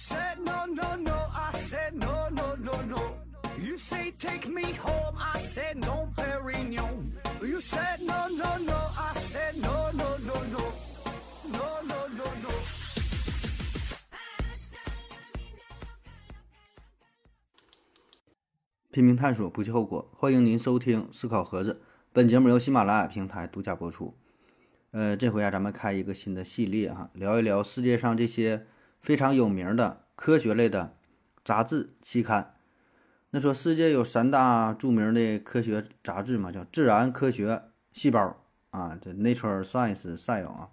said no no no, I said no no no no. You say take me home, I said no, Perignon. You said no no no, I said no no no no, no no no no. 拼命探索，不计后果。欢迎您收听思考盒子，本节目由喜马拉雅平台独家播出。呃，这回啊，咱们开一个新的系列哈，聊一聊世界上这些非常有名的科学类的杂志期刊。那说世界有三大著名的科学杂志嘛，叫《自然科学》《细胞》啊，这《Nature Science》赛有啊。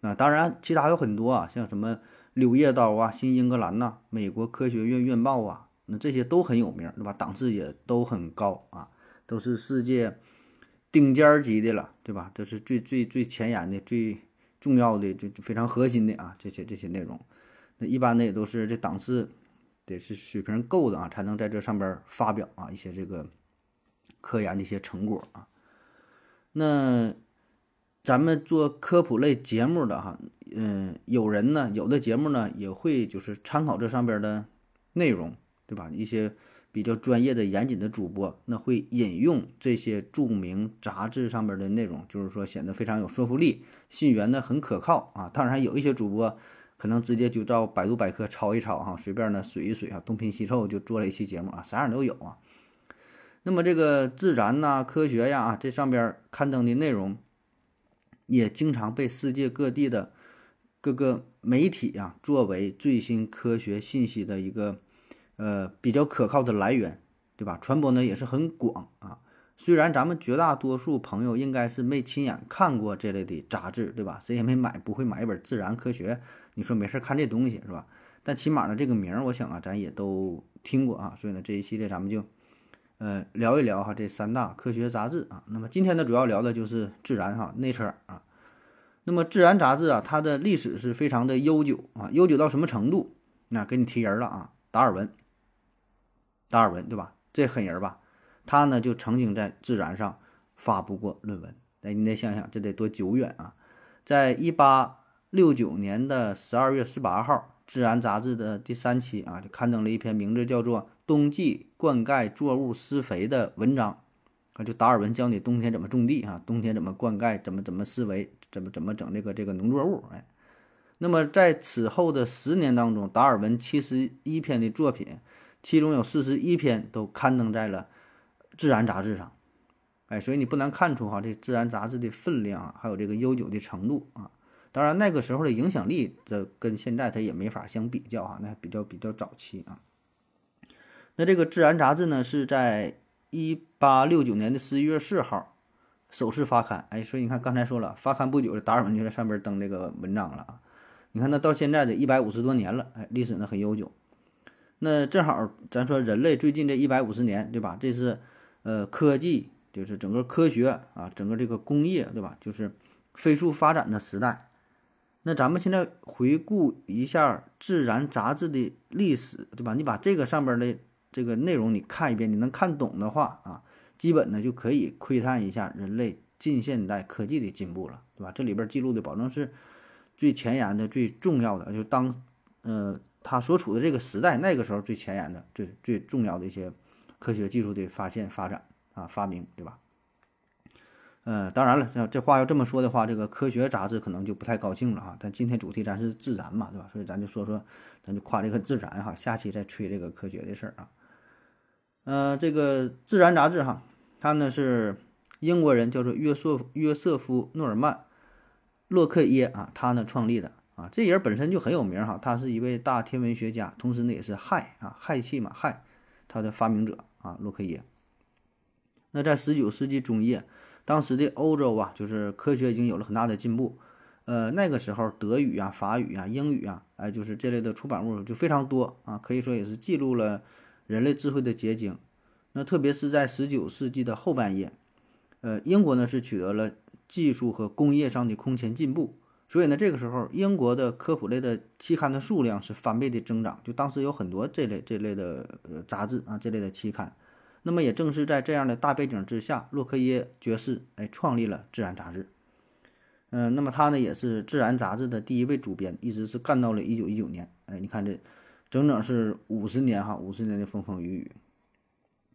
那当然，其他有很多啊，像什么《柳叶刀》啊，《新英格兰》呐，《美国科学院院报》啊。那这些都很有名，对吧？档次也都很高啊，都是世界顶尖级的了，对吧？都是最最最前沿的、最重要的、就非常核心的啊，这些这些内容。一般的也都是这档次得是水平够的啊，才能在这上边发表啊一些这个科研的一些成果啊。那咱们做科普类节目的哈，嗯，有人呢，有的节目呢也会就是参考这上边的内容。对吧？一些比较专业的、严谨的主播，那会引用这些著名杂志上面的内容，就是说显得非常有说服力，信源呢很可靠啊。当然，有一些主播可能直接就照百度百科抄一抄哈，随便呢水一水啊，东拼西凑就做了一期节目啊，啥样都有啊。那么这个自然呐、科学呀，这上边刊登的内容，也经常被世界各地的各个媒体啊作为最新科学信息的一个。呃，比较可靠的来源，对吧？传播呢也是很广啊。虽然咱们绝大多数朋友应该是没亲眼看过这类的杂志，对吧？谁也没买，不会买一本《自然科学》，你说没事看这东西是吧？但起码呢，这个名儿，我想啊，咱也都听过啊。所以呢，这一系列咱们就呃聊一聊哈这三大科学杂志啊。那么今天呢，主要聊的就是《自然》哈，《Nature》啊。那么《自然》杂志啊，它的历史是非常的悠久啊，悠久到什么程度？那给你提人了啊，达尔文。达尔文对吧？这狠人吧，他呢就曾经在《自然》上发布过论文。哎，你得想想，这得多久远啊！在一八六九年的十二月十八号，《自然》杂志的第三期啊，就刊登了一篇名字叫做《冬季灌溉作物施肥》的文章。啊，就达尔文教你冬天怎么种地啊，冬天怎么灌溉，怎么怎么施肥，怎么怎么整这个这个农作物。哎，那么在此后的十年当中，达尔文七十一篇的作品。其中有四十一篇都刊登在了《自然》杂志上，哎，所以你不难看出哈，这《自然》杂志的分量啊，还有这个悠久的程度啊。当然，那个时候的影响力，这跟现在它也没法相比较哈，那比较比较早期啊。那这个《自然》杂志呢，是在一八六九年的十一月四号首次发刊，哎，所以你看刚才说了，发刊不久，达尔文就在上边登这个文章了啊。你看，那到现在的一百五十多年了，哎，历史呢很悠久。那正好，咱说人类最近这一百五十年，对吧？这是，呃，科技就是整个科学啊，整个这个工业，对吧？就是飞速发展的时代。那咱们现在回顾一下《自然》杂志的历史，对吧？你把这个上边的这个内容你看一遍，你能看懂的话啊，基本呢就可以窥探一下人类近现代科技的进步了，对吧？这里边记录的保证是最前沿的、最重要的，就当，呃。他所处的这个时代，那个时候最前沿的、最最重要的一些科学技术的发现、发展啊、发明，对吧？呃，当然了，这这话要这么说的话，这个科学杂志可能就不太高兴了哈。但今天主题咱是自然嘛，对吧？所以咱就说说，咱就夸这个自然哈。下期再吹这个科学的事儿啊。呃，这个自然杂志哈，它呢是英国人叫做约瑟约瑟夫诺尔曼洛克耶啊，他呢创立的。啊，这人本身就很有名哈，他是一位大天文学家，同时呢也是氦啊氦气嘛氦，他的发明者啊洛克耶。那在十九世纪中叶，当时的欧洲啊，就是科学已经有了很大的进步，呃那个时候德语啊法语啊英语啊，哎就是这类的出版物就非常多啊，可以说也是记录了人类智慧的结晶。那特别是在十九世纪的后半叶，呃英国呢是取得了技术和工业上的空前进步。所以呢，这个时候英国的科普类的期刊的数量是翻倍的增长，就当时有很多这类这类的呃杂志啊，这类的期刊。那么也正是在这样的大背景之下，洛克耶爵士哎创立了《自然》杂志。嗯，那么他呢也是《自然》杂志的第一位主编，一直是干到了一九一九年。哎，你看这整整是五十年哈，五十年的风风雨雨。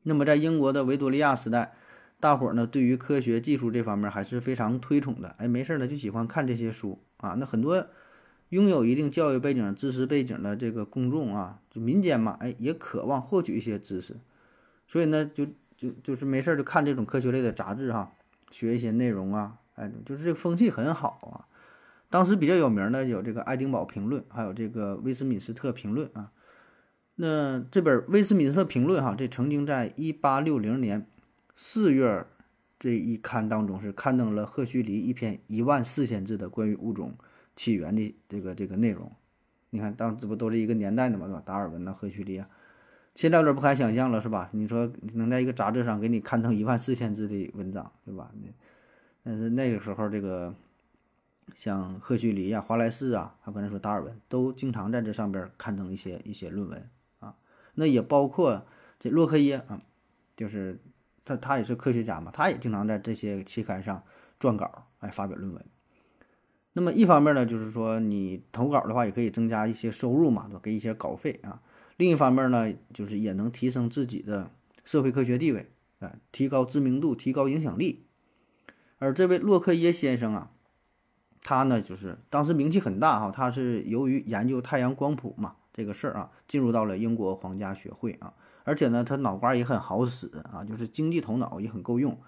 那么在英国的维多利亚时代，大伙儿呢对于科学技术这方面还是非常推崇的。哎，没事儿呢就喜欢看这些书啊。那很多拥有一定教育背景、知识背景的这个公众啊，就民间嘛，哎，也渴望获取一些知识，所以呢，就就就是没事儿就看这种科学类的杂志哈，学一些内容啊，哎，就是这个风气很好啊。当时比较有名的有这个《爱丁堡评论》，还有这个《威斯敏斯特评论》啊。那这本《威斯敏斯特评论》哈，这曾经在一八六零年四月这一刊当中是刊登了赫胥黎一篇一万四千字的关于物种起源的这个这个内容。你看，当这不都是一个年代的嘛，对吧？达尔文呐，赫胥黎啊，现在有点不敢想象了，是吧？你说能在一个杂志上给你刊登一万四千字的文章，对吧？那但是那个时候这个。像赫胥黎呀、华莱士啊，还有刚才说达尔文，都经常在这上边刊登一些一些论文啊。那也包括这洛克耶啊，就是他他也是科学家嘛，他也经常在这些期刊上撰稿，哎，发表论文。那么一方面呢，就是说你投稿的话，也可以增加一些收入嘛，对吧？给一些稿费啊。另一方面呢，就是也能提升自己的社会科学地位啊，提高知名度，提高影响力。而这位洛克耶先生啊。他呢，就是当时名气很大哈，他是由于研究太阳光谱嘛这个事儿啊，进入到了英国皇家学会啊，而且呢，他脑瓜也很好使啊，就是经济头脑也很够用，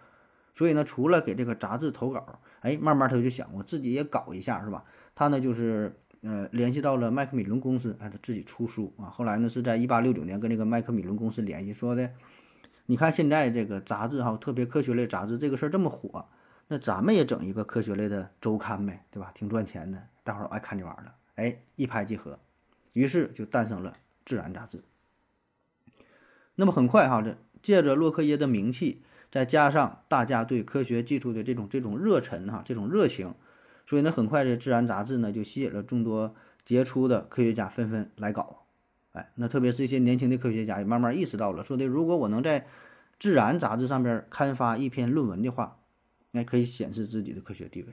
所以呢，除了给这个杂志投稿，哎，慢慢他就想我自己也搞一下是吧？他呢就是呃联系到了麦克米伦公司，哎，他自己出书啊。后来呢是在一八六九年跟这个麦克米伦公司联系，说的，你看现在这个杂志哈，特别科学类杂志这个事儿这么火。那咱们也整一个科学类的周刊呗，对吧？挺赚钱的，大伙儿爱看这玩意儿了。哎，一拍即合，于是就诞生了《自然》杂志。那么很快哈，这借着洛克耶的名气，再加上大家对科学技术的这种这种热忱哈，这种热情，所以呢，很快这《自然》杂志呢就吸引了众多杰出的科学家纷纷来搞。哎，那特别是一些年轻的科学家也慢慢意识到了，说的如果我能在《自然》杂志上边刊发一篇论文的话。那可以显示自己的科学地位，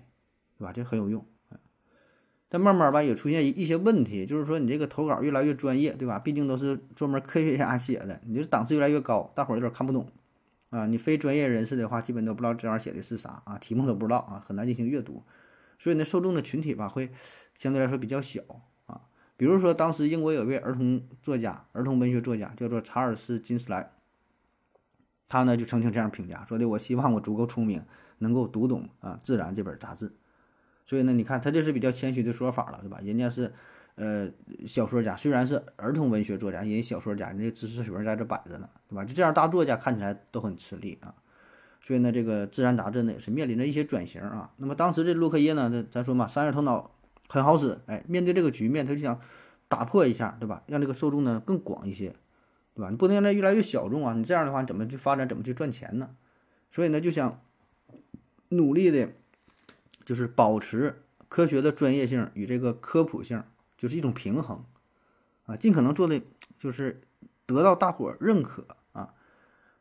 对吧？这很有用。但慢慢吧，也出现一些问题，就是说你这个投稿越来越专业，对吧？毕竟都是专门科学家写的，你就是档次越来越高，大伙儿有点看不懂啊。你非专业人士的话，基本都不知道这玩意儿写的是啥啊，题目都不知道啊，很难进行阅读。所以呢，受众的群体吧，会相对来说比较小啊。比如说，当时英国有位儿童作家、儿童文学作家，叫做查尔斯·金斯莱，他呢就曾经这样评价说的：“我希望我足够聪明。”能够读懂啊《自然》这本杂志，所以呢，你看他这是比较谦虚的说法了，对吧？人家是，呃，小说家，虽然是儿童文学作家，人家小说家，人家知识水平在这摆着呢，对吧？就这样大作家看起来都很吃力啊。所以呢，这个《自然》杂志呢也是面临着一些转型啊。那么当时这洛克耶呢，这咱说嘛，商业头脑很好使，哎，面对这个局面，他就想打破一下，对吧？让这个受众呢更广一些，对吧？你不能让它越来越小众啊，你这样的话你怎么去发展，怎么去赚钱呢？所以呢，就想。努力的，就是保持科学的专业性与这个科普性，就是一种平衡，啊，尽可能做的就是得到大伙认可啊，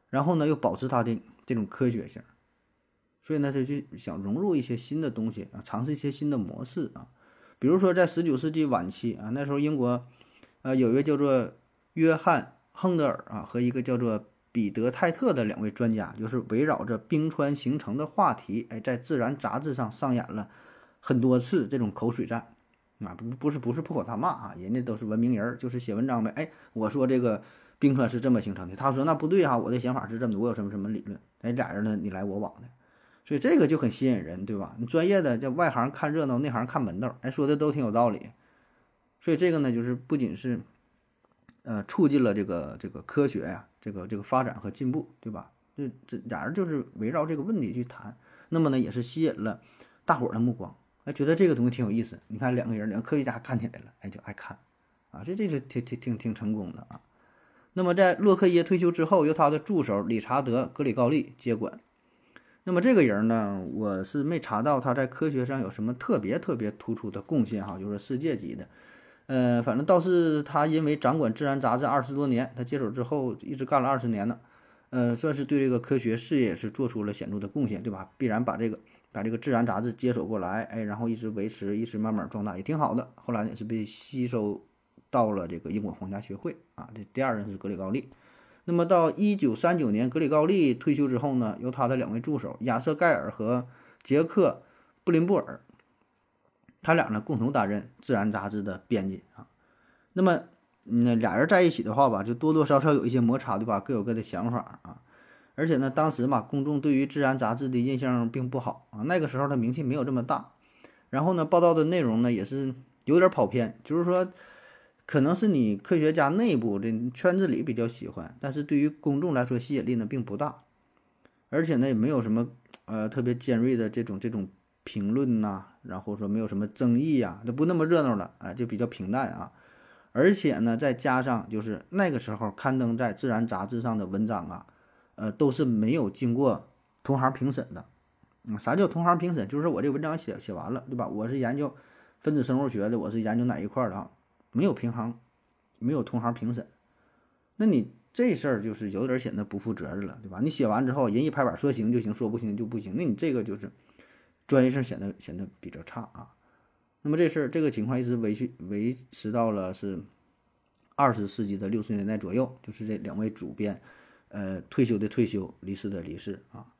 然后呢又保持它的这种科学性，所以呢他就想融入一些新的东西啊，尝试一些新的模式啊，比如说在十九世纪晚期啊，那时候英国，呃，有一个叫做约翰亨德尔啊和一个叫做。彼得泰特的两位专家就是围绕着冰川形成的话题，哎，在《自然》杂志上上演了很多次这种口水战，啊，不不是不是破口大骂啊，人家都是文明人，就是写文章呗。哎，我说这个冰川是这么形成的，他说那不对哈，我的想法是这么的，我有什么什么理论，哎，俩人呢你来我往的，所以这个就很吸引人，对吧？你专业的叫外行看热闹，内行看门道，哎，说的都挺有道理，所以这个呢，就是不仅是呃促进了这个这个科学呀。这个这个发展和进步，对吧？这这俩人就是围绕这个问题去谈，那么呢，也是吸引了大伙儿的目光，哎，觉得这个东西挺有意思。你看两个人，两个科学家看起来了，哎，就爱看，啊，这这是挺挺挺挺成功的啊。那么在洛克耶退休之后，由他的助手理查德·格里高利接管。那么这个人呢，我是没查到他在科学上有什么特别特别突出的贡献哈，就是世界级的。呃，反正倒是他因为掌管《自然》杂志二十多年，他接手之后一直干了二十年呢，呃，算是对这个科学事业是做出了显著的贡献，对吧？必然把这个把这个《自然》杂志接手过来，哎，然后一直维持，一直慢慢壮大，也挺好的。后来也是被吸收到了这个英国皇家学会啊。这第二任是格里高利。那么到一九三九年，格里高利退休之后呢，由他的两位助手亚瑟盖尔和杰克布林布尔，他俩呢共同担任《自然》杂志的编辑啊。那么，那俩人在一起的话吧，就多多少少有一些摩擦，对吧？各有各的想法啊。而且呢，当时嘛，公众对于《自然》杂志的印象并不好啊。那个时候的名气没有这么大，然后呢，报道的内容呢也是有点跑偏，就是说，可能是你科学家内部的圈子里比较喜欢，但是对于公众来说吸引力呢并不大。而且呢，也没有什么呃特别尖锐的这种这种评论呐，然后说没有什么争议呀，都不那么热闹了，啊，就比较平淡啊。而且呢，再加上就是那个时候刊登在《自然》杂志上的文章啊。呃，都是没有经过同行评审的。嗯，啥叫同行评审？就是我这文章写写完了，对吧？我是研究分子生物学的，我是研究哪一块的啊？没有平行，没有同行评审。那你这事儿就是有点显得不负责任了，对吧？你写完之后，人一拍板说行就行，说不行就不行。那你这个就是专业性显得显得比较差啊。那么这事儿这个情况一直维续维持到了是二十世纪的六十年代左右，就是这两位主编。呃，退休的退休，离世的离世啊。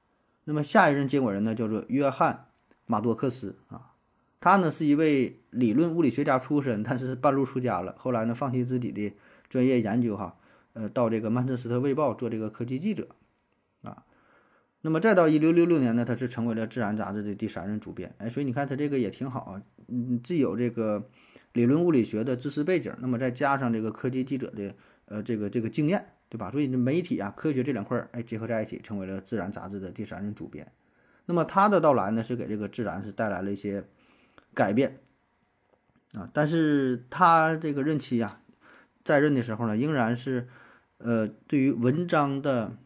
那么下一任接管人呢，叫做约翰马多克斯啊。他呢是一位理论物理学家出身，但是半路出家了。后来呢，放弃自己的专业研究哈，呃，到这个曼彻斯特卫报做这个科技记者啊。那么再到一六六六年呢，他是成为了《自然》杂志的第三任主编。哎，所以你看他这个也挺好啊，嗯，既有这个理论物理学的知识背景，那么再加上这个科技记者的呃这个这个经验。对吧？所以媒体啊、科学这两块儿哎结合在一起，成为了《自然》杂志的第三任主编。那么他的到来呢，是给这个《自然》是带来了一些改变啊。但是他这个任期呀，在任的时候呢，仍然是呃对于文章的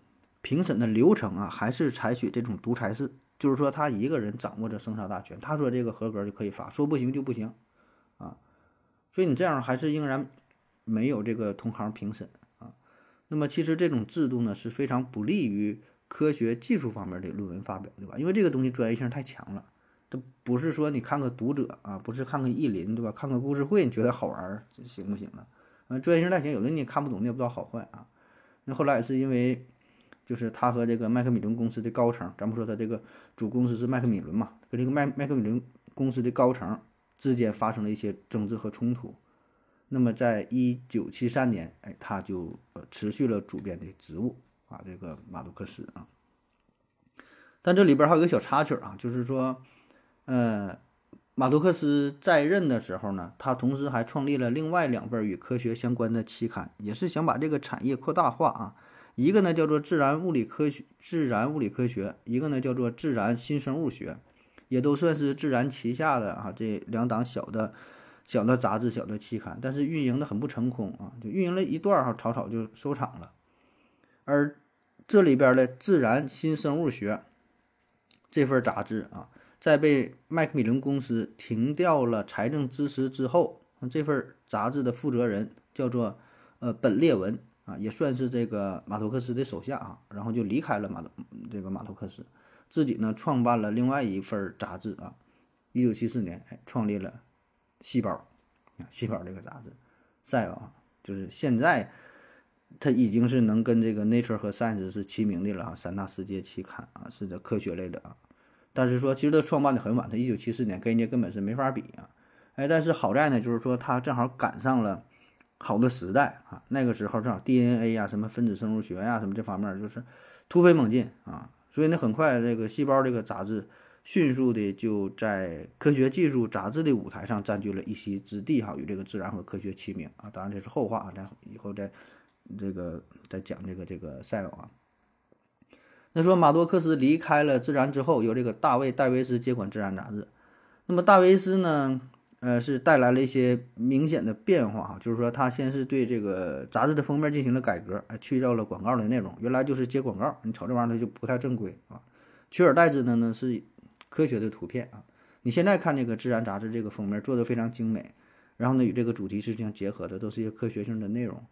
评审的流程啊，还是采取这种独裁式，就是说他一个人掌握着生杀大权，他说这个合格就可以发，说不行就不行啊。所以你这样还是仍然没有这个同行评审啊。那么其实这种制度呢是非常不利于科学技术方面的论文发表，对吧？因为这个东西专业性太强了，它不是说你看个读者啊，不是看个意林，对吧？看个故事会你觉得好玩行不行了？啊，专业性太强，有的你也看不懂，你也不知道好坏啊。那后来是因为，就是他和这个麦克米伦公司的高层，咱不说他这个主公司是麦克米伦嘛，跟这个麦麦克米伦公司的高层之间发生了一些争执和冲突。那么，在一九七三年，哎，他就呃辞去了主编的职务啊，这个马杜克斯啊。但这里边还有个小插曲啊，就是说，呃，马杜克斯在任的时候呢，他同时还创立了另外两本与科学相关的期刊，也是想把这个产业扩大化啊。一个呢叫做《自然物理科学》，《自然物理科学》；一个呢叫做《自然新生物学》，也都算是自然旗下的啊这两档小的。小的杂志、小的期刊，但是运营的很不成功啊，就运营了一段儿哈，草草就收场了。而这里边的《自然新生物学》这份杂志啊，在被麦克米伦公司停掉了财政支持之后，这份杂志的负责人叫做呃本列文啊，也算是这个马托克斯的手下啊，然后就离开了马托这个马托克斯，自己呢创办了另外一份杂志啊，一九七四年哎创立了。细胞，细胞这个杂志，Cell 啊，就是现在它已经是能跟这个 Nature 和 Science 是齐名的了啊，三大世界期刊啊，是这科学类的啊。但是说，其实他创办的很晚，他一九七四年跟人家根本是没法比啊。哎，但是好在呢，就是说他正好赶上了好的时代啊，那个时候正好 DNA 呀、什么分子生物学呀、什么这方面就是突飞猛进啊，所以呢，很快这个细胞这个杂志。迅速的就在科学技术杂志的舞台上占据了一席之地哈，与这个自然和科学齐名啊。当然这是后话啊，咱以后再这个再讲这个这个赛尔啊。那说马多克斯离开了自然之后，由这个大卫戴维斯接管自然杂志。那么戴维斯呢，呃，是带来了一些明显的变化哈，就是说他先是对这个杂志的封面进行了改革，哎，去掉了广告的内容，原来就是接广告，你瞅这玩意儿它就不太正规啊。取而代之的呢是。科学的图片啊，你现在看这个《自然》杂志这个封面做的非常精美，然后呢与这个主题是相结合的，都是一些科学性的内容。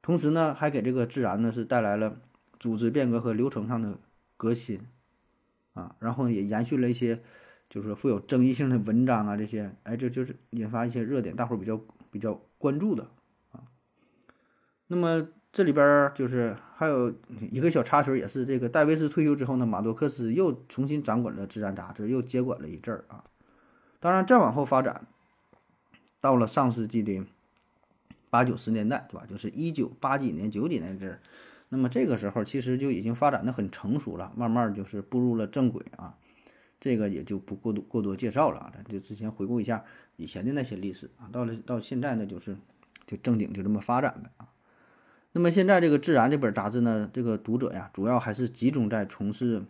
同时呢，还给这个《自然》呢是带来了组织变革和流程上的革新啊，然后也延续了一些就是富有争议性的文章啊这些，哎，这就是引发一些热点，大伙儿比较比较关注的啊。那么这里边就是还有一个小插曲，也是这个戴维斯退休之后呢，马多克斯又重新掌管了《自然》杂志，又接管了一阵儿啊。当然，再往后发展，到了上世纪的八九十年代，对吧？就是一九八几年、九几年这儿，那么这个时候其实就已经发展的很成熟了，慢慢就是步入了正轨啊。这个也就不过多过多介绍了啊，咱就之前回顾一下以前的那些历史啊。到了到现在呢，就是就正经就这么发展呗啊。那么现在这个《自然》这本杂志呢，这个读者呀，主要还是集中在从事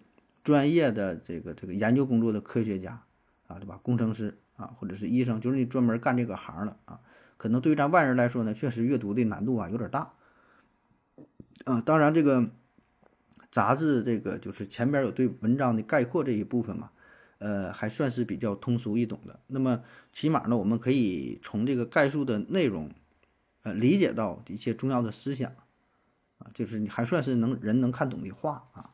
专业的这个这个研究工作的科学家啊，对吧？工程师啊，或者是医生，就是你专门干这个行的啊。可能对于咱外人来说呢，确实阅读的难度啊有点大啊。当然，这个杂志这个就是前边有对文章的概括这一部分嘛。呃，还算是比较通俗易懂的。那么，起码呢，我们可以从这个概述的内容，呃，理解到一些重要的思想，啊，就是你还算是能人能看懂的话啊。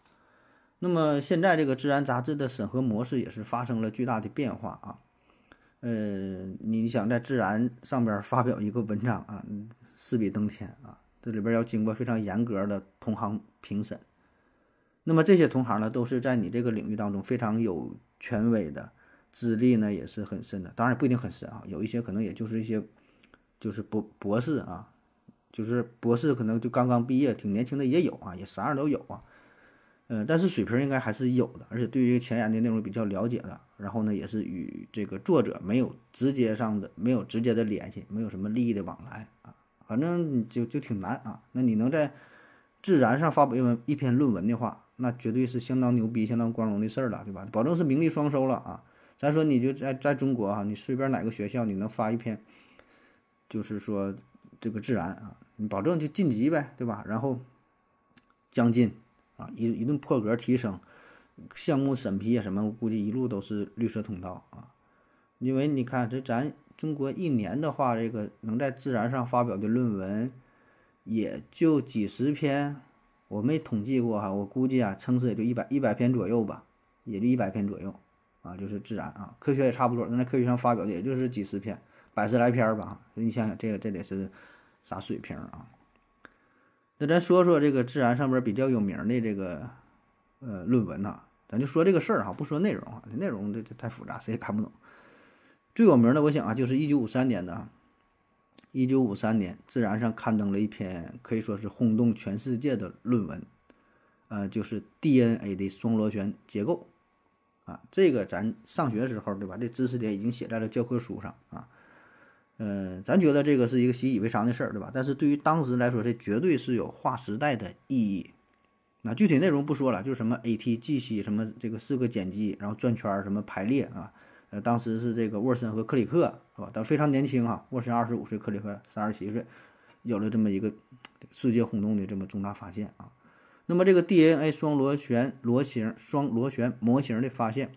那么，现在这个《自然》杂志的审核模式也是发生了巨大的变化啊。呃，你想在《自然》上边发表一个文章啊，势比登天啊，这里边要经过非常严格的同行评审。那么这些同行呢，都是在你这个领域当中非常有。权威的资历呢也是很深的，当然不一定很深啊，有一些可能也就是一些就是博博士啊，就是博士可能就刚刚毕业，挺年轻的也有啊，也啥样都有啊，呃，但是水平应该还是有的，而且对于前沿的内容比较了解的，然后呢也是与这个作者没有直接上的没有直接的联系，没有什么利益的往来啊，反正就就挺难啊。那你能在自然上发表一文一篇论文的话。那绝对是相当牛逼、相当光荣的事儿了，对吧？保证是名利双收了啊！咱说你就在在中国啊，你随便哪个学校，你能发一篇，就是说这个自然啊，你保证就晋级呗，对吧？然后将近啊，一一顿破格提升，项目审批啊什么，我估计一路都是绿色通道啊。因为你看这咱中国一年的话，这个能在自然上发表的论文也就几十篇。我没统计过哈，我估计啊，撑死也就一百一百篇左右吧，也就一百篇左右啊，就是自然啊，科学也差不多，能在科学上发表的也就是几十篇，百十来篇吧。你想想，这个这得是啥水平啊？那咱说说这个自然上边比较有名的这个呃论文呐，咱就说这个事儿哈，不说内容啊，这内容这这太复杂，谁也看不懂。最有名的，我想啊，就是一九五三年的啊。一九五三年，《自然》上刊登了一篇可以说是轰动全世界的论文，呃，就是 DNA 的双螺旋结构，啊，这个咱上学的时候，对吧？这知识点已经写在了教科书上啊，呃，咱觉得这个是一个习以为常的事儿，对吧？但是对于当时来说，这绝对是有划时代的意义。那具体内容不说了，就是什么 ATGC 什么这个四个碱基，然后转圈儿什么排列啊。呃，当时是这个沃森和克里克，是吧？都非常年轻哈。沃森二十五岁，克里克三十七岁，有了这么一个世界轰动的这么重大发现啊。那么这个 DNA 双螺旋螺形双螺旋模型的发现，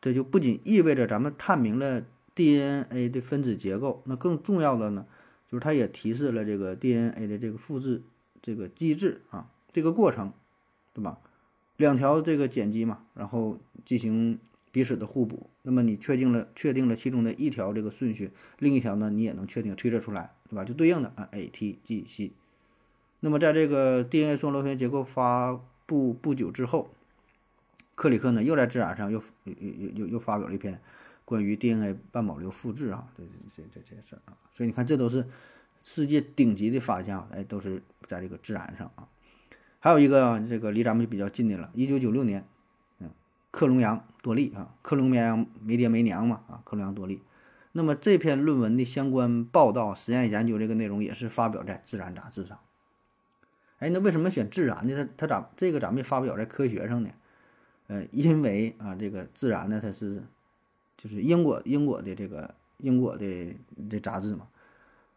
这就不仅意味着咱们探明了 DNA 的分子结构，那更重要的呢，就是它也提示了这个 DNA 的这个复制这个机制啊，这个过程，对吧？两条这个碱基嘛，然后进行。彼此的互补，那么你确定了确定了其中的一条这个顺序，另一条呢你也能确定推测出来，对吧？就对应的啊，A T G C。那么在这个 DNA 双螺旋结构发布不久之后，克里克呢又在自然上又又又又又发表了一篇关于 DNA 半保留复制啊，这这这这些事儿啊。所以你看，这都是世界顶级的发现啊，哎，都是在这个自然上啊。还有一个这个离咱们就比较近的了，一九九六年。克隆羊多利啊，克隆绵羊没爹没娘嘛啊，克隆羊多利。那么这篇论文的相关报道、实验研究这个内容也是发表在《自然》杂志上。哎，那为什么选《自然》呢？它它咋这个咋没发表在《科学》上呢？呃，因为啊，这个《自然》呢，它是就是英国英国的这个英国的这杂志嘛。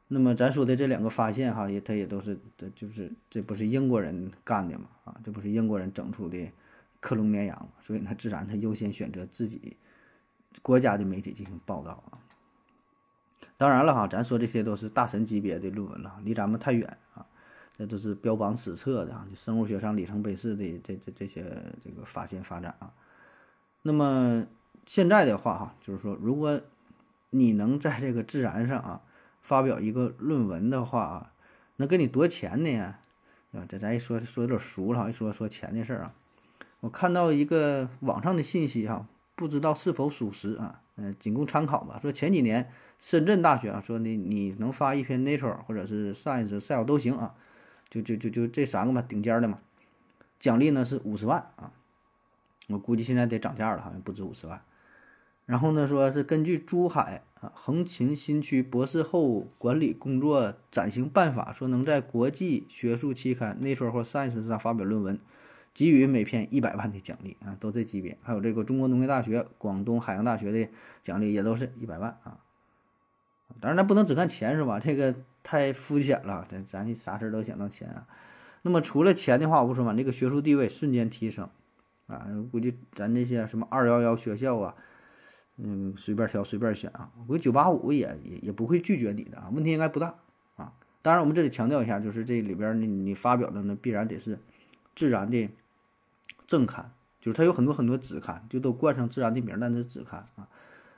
那么咱说的这两个发现哈，也它也都是这就是这不是英国人干的嘛啊，这不是英国人整出的。克隆绵羊，所以呢，自然它优先选择自己国家的媒体进行报道啊。当然了哈，咱说这些都是大神级别的论文了，离咱们太远啊。这都是标榜史册的啊，就生物学上里程碑式的这这这些这个发现发展啊。那么现在的话哈，就是说，如果你能在这个自然上啊发表一个论文的话啊，能给你多钱呢？啊，这咱一说说有点俗了，一说说钱的事儿啊。我看到一个网上的信息哈，不知道是否属实啊，嗯，仅供参考吧。说前几年深圳大学啊，说你你能发一篇 Nature 或者是 Science、Cell 都行啊，就就就就这三个嘛，顶尖的嘛，奖励呢是五十万啊。我估计现在得涨价了，好像不止五十万。然后呢，说是根据珠海啊横琴新区博士后管理工作暂行办法，说能在国际学术期刊《Nature》或《Science》上发表论文，给予每篇一百万的奖励啊，都这级别。还有这个中国农业大学、广东海洋大学的奖励也都是一百万啊。当然，咱不能只看钱是吧？这个太肤浅了，咱咱啥事儿都想到钱啊。那么除了钱的话，我不说嘛，这个学术地位瞬间提升啊，估计咱这些什么二幺幺学校啊。嗯，随便挑，随便选啊！我九八五也也也不会拒绝你的啊，问题应该不大啊。当然，我们这里强调一下，就是这里边你你发表的呢，必然得是自然的正刊，就是它有很多很多子刊，就都冠上自然的名，但是子刊啊，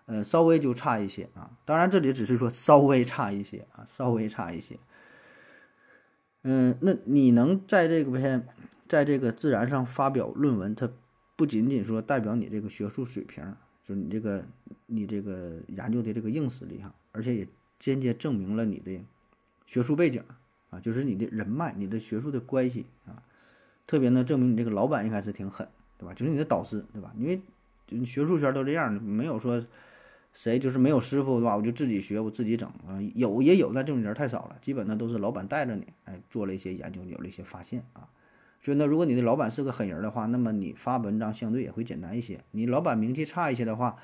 呃，稍微就差一些啊。当然，这里只是说稍微差一些啊，稍微差一些。嗯，那你能在这个篇在这个自然上发表论文，它不仅仅说代表你这个学术水平。就是你这个，你这个研究的这个硬实力哈，而且也间接证明了你的学术背景啊，就是你的人脉、你的学术的关系啊，特别呢证明你这个老板应该是挺狠，对吧？就是你的导师，对吧？因为学术圈都这样，没有说谁就是没有师傅的话，我就自己学，我自己整啊，有也有，但这种人太少了，基本呢都是老板带着你，哎，做了一些研究，有了一些发现啊。所以呢，如果你的老板是个狠人的话，那么你发文章相对也会简单一些。你老板名气差一些的话，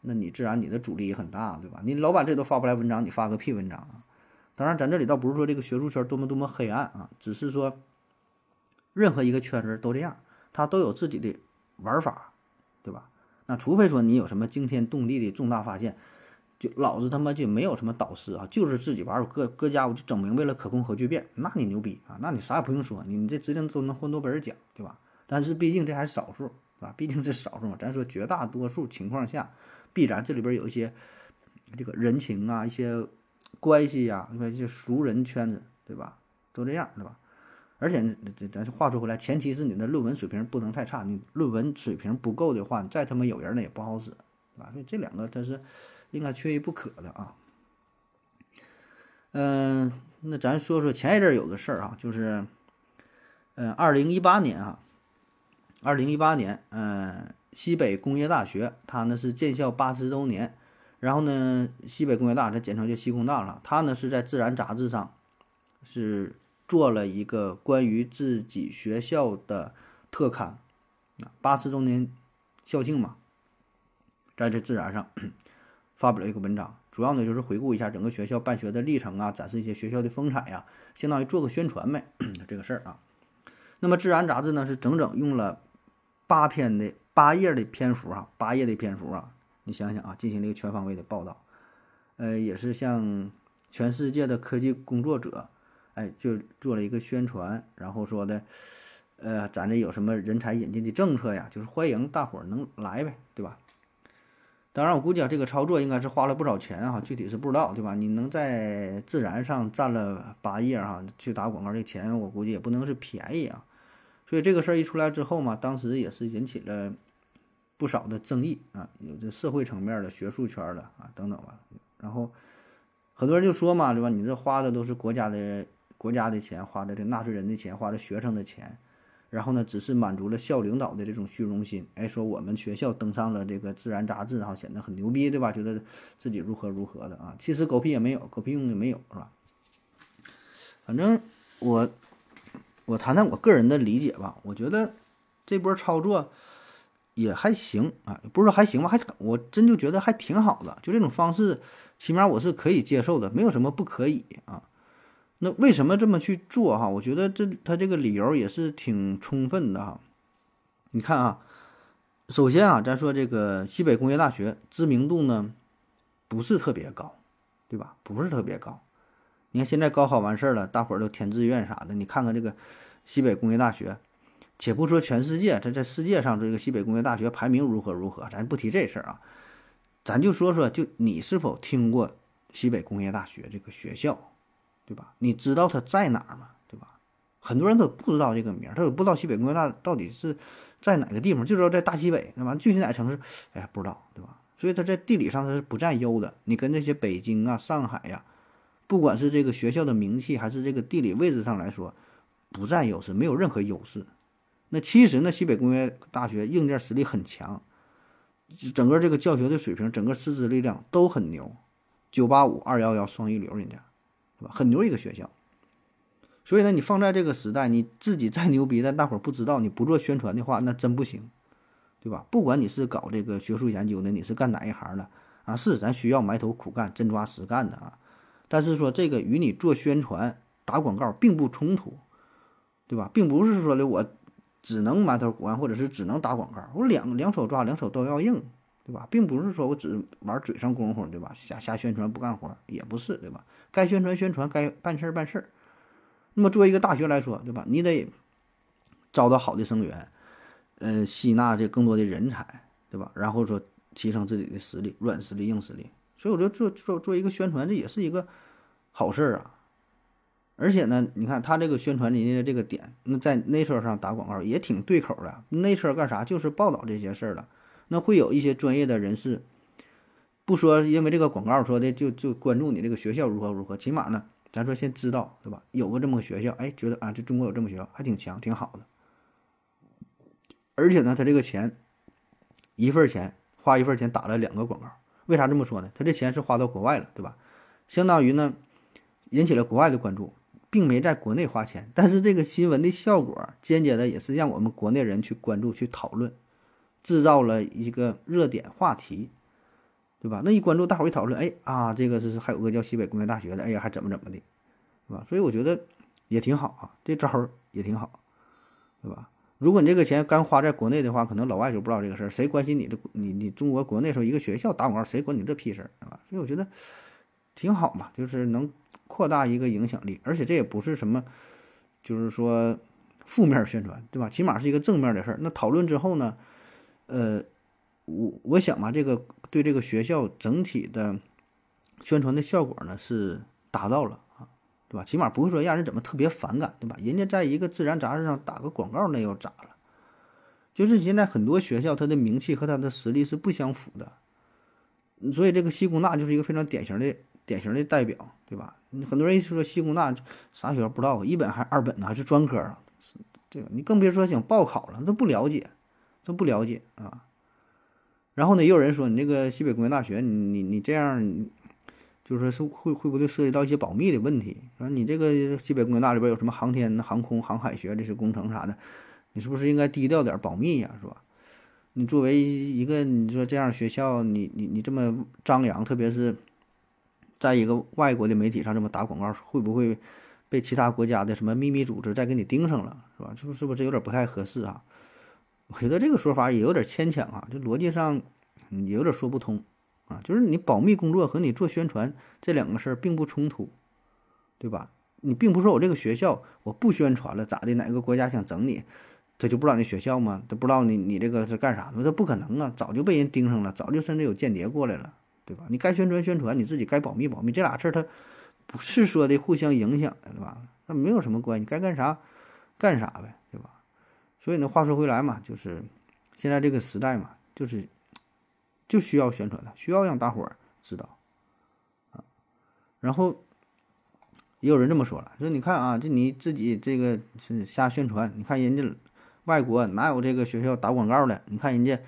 那你自然你的阻力也很大，对吧？你老板这都发不来文章，你发个屁文章啊！当然，咱这里倒不是说这个学术圈多么多么黑暗啊，只是说，任何一个圈子都这样，他都有自己的玩法，对吧？那除非说你有什么惊天动地的重大发现。就老子他妈就没有什么导师啊，就是自己玩儿，各各家我就整明白了可控核聚变，那你牛逼啊，那你啥也不用说，你这指定都能获诺贝尔奖，对吧？但是毕竟这还是少数，是吧？毕竟是少数嘛，咱说绝大多数情况下，必然这里边有一些这个人情啊，一些关系呀，你看一些熟人圈子，对吧？都这样，对吧？而且这咱话说回来，前提是你的论文水平不能太差，你论文水平不够的话，再他妈有人呢也不好使，对吧？所以这两个它是。应该缺一不可的啊。嗯，那咱说说前一阵有个事儿啊，就是，嗯，二零一八年啊，二零一八年，嗯，西北工业大学它呢是建校八十周年，然后呢，西北工业大它简称叫西工大了，它呢是在《自然》杂志上是做了一个关于自己学校的特刊，啊八十周年校庆嘛，在这《自然》上。发表了一个文章，主要呢就是回顾一下整个学校办学的历程啊，展示一些学校的风采呀，相当于做个宣传呗，这个事儿啊。那么《自然》杂志呢是整整用了八篇的八页的篇幅啊，八页的篇幅啊，你想想啊，进行了一个全方位的报道，呃，也是向全世界的科技工作者，哎，就做了一个宣传，然后说的，呃，咱这有什么人才引进的政策呀，就是欢迎大伙儿能来呗，对吧？当然，我估计啊，这个操作应该是花了不少钱哈，具体是不知道，对吧？你能在自然上占了八页哈，去打广告，这钱我估计也不能是便宜啊。所以这个事儿一出来之后嘛，当时也是引起了不少的争议啊，有这社会层面的、学术圈的啊等等吧。然后很多人就说嘛，对吧？你这花的都是国家的国家的钱，花的这纳税人的钱，花的学生的钱。然后呢，只是满足了校领导的这种虚荣心，哎，说我们学校登上了这个《自然》杂志，然后，显得很牛逼，对吧？觉得自己如何如何的啊？其实狗屁也没有，狗屁用也没有，是吧？反正我我谈谈我个人的理解吧，我觉得这波操作也还行啊，不是说还行吧，还我真就觉得还挺好的，就这种方式，起码我是可以接受的，没有什么不可以啊。那为什么这么去做哈？我觉得这他这个理由也是挺充分的哈。你看啊，首先啊，咱说这个西北工业大学知名度呢不是特别高，对吧？不是特别高。你看现在高考完事儿了，大伙儿都填志愿啥的。你看看这个西北工业大学，且不说全世界，它在世界上这个西北工业大学排名如何如何，咱不提这事儿啊。咱就说说，就你是否听过西北工业大学这个学校，对吧？你知道它在哪儿吗？对吧？很多人都不知道这个名儿，他都不知道西北工业大到底是在哪个地方，就知道在大西北，对吧？具体哪个城市，哎，不知道，对吧？所以它在地理上它是不占优的。你跟那些北京啊、上海呀，不管是这个学校的名气还是这个地理位置上来说，不占优势，没有任何优势。那其实呢，西北工业大学硬件实力很强，整个这个教学的水平，整个师资力量都很牛，九八五、二幺幺双一流，人家，对吧？很牛一个学校。所以呢，你放在这个时代，你自己再牛逼，但大伙儿不知道，你不做宣传的话，那真不行。对吧？不管你是搞这个学术研究的，你是干哪一行的啊？是咱需要埋头苦干、真抓实干的啊。但是说这个与你做宣传、打广告并不冲突，对吧？并不是说的我只能埋头苦干，或者是只能打广告，我两两手抓，两手都要硬，对吧？并不是说我只玩嘴上功夫，对吧？瞎瞎宣传不干活也不是，对吧？该宣传宣传，该办事儿办事儿。那么作为一个大学来说，对吧？你得招到好的生源。嗯，吸纳这更多的人才，对吧？然后说提升自己的实力，软实力、硬实力。所以我觉得做做做一个宣传，这也是一个好事儿啊。而且呢，你看他这个宣传人家的这个点，那在内车上打广告也挺对口的。内车干啥？就是报道这些事儿了。那会有一些专业的人士，不说因为这个广告说的就就关注你这个学校如何如何，起码呢，咱说先知道，对吧？有个这么个学校，哎，觉得啊，这中国有这么学校还挺强，挺好的。而且呢，他这个钱，一份钱花一份钱打了两个广告，为啥这么说呢？他这钱是花到国外了，对吧？相当于呢，引起了国外的关注，并没在国内花钱。但是这个新闻的效果，间接的也是让我们国内人去关注、去讨论，制造了一个热点话题，对吧？那一关注，大伙一讨论，哎啊，这个是还有个叫西北工业大学的，哎呀，还怎么怎么的，对吧？所以我觉得也挺好啊，这招儿也挺好，对吧？如果你这个钱刚花在国内的话，可能老外就不知道这个事儿，谁关心你这你你中国国内时候一个学校打广告，谁管你这屁事儿啊？所以我觉得挺好嘛，就是能扩大一个影响力，而且这也不是什么，就是说负面宣传，对吧？起码是一个正面的事儿。那讨论之后呢，呃，我我想嘛，这个对这个学校整体的宣传的效果呢是达到了啊。对吧？起码不会说让人怎么特别反感，对吧？人家在一个自然杂志上打个广告，那又咋了？就是现在很多学校，它的名气和它的实力是不相符的，所以这个西工大就是一个非常典型的典型的代表，对吧？很多人一说西工大啥学校不知道，一本还二本呢，还是专科啊？这个你更别说想报考了，都不了解，都不了解啊。然后呢，也有人说你那个西北工业大学，你你你这样。就是说是会会不会涉及到一些保密的问题？说你这个西北工业大里边有什么航天、航空、航海学这些工程啥的，你是不是应该低调点保密呀？是吧？你作为一个你说这样学校，你你你这么张扬，特别是在一个外国的媒体上这么打广告，会不会被其他国家的什么秘密组织再给你盯上了？是吧？这不是不是有点不太合适啊？我觉得这个说法也有点牵强啊，这逻辑上也有点说不通。啊，就是你保密工作和你做宣传这两个事儿并不冲突，对吧？你并不是说我这个学校我不宣传了咋的？哪个国家想整你，他就不知道你学校吗？他不知道你你这个是干啥的？他不可能啊，早就被人盯上了，早就甚至有间谍过来了，对吧？你该宣传宣传，你自己该保密保密，这俩事儿它不是说的互相影响的，对吧？那没有什么关系，该干啥干啥呗，所以呢，话说回来嘛，就是现在这个时代嘛，就是。就需要宣传的，需要让大伙儿知道啊。然后也有人这么说了，说你看啊，这你自己这个是瞎宣传。你看人家外国哪有这个学校打广告的？你看人家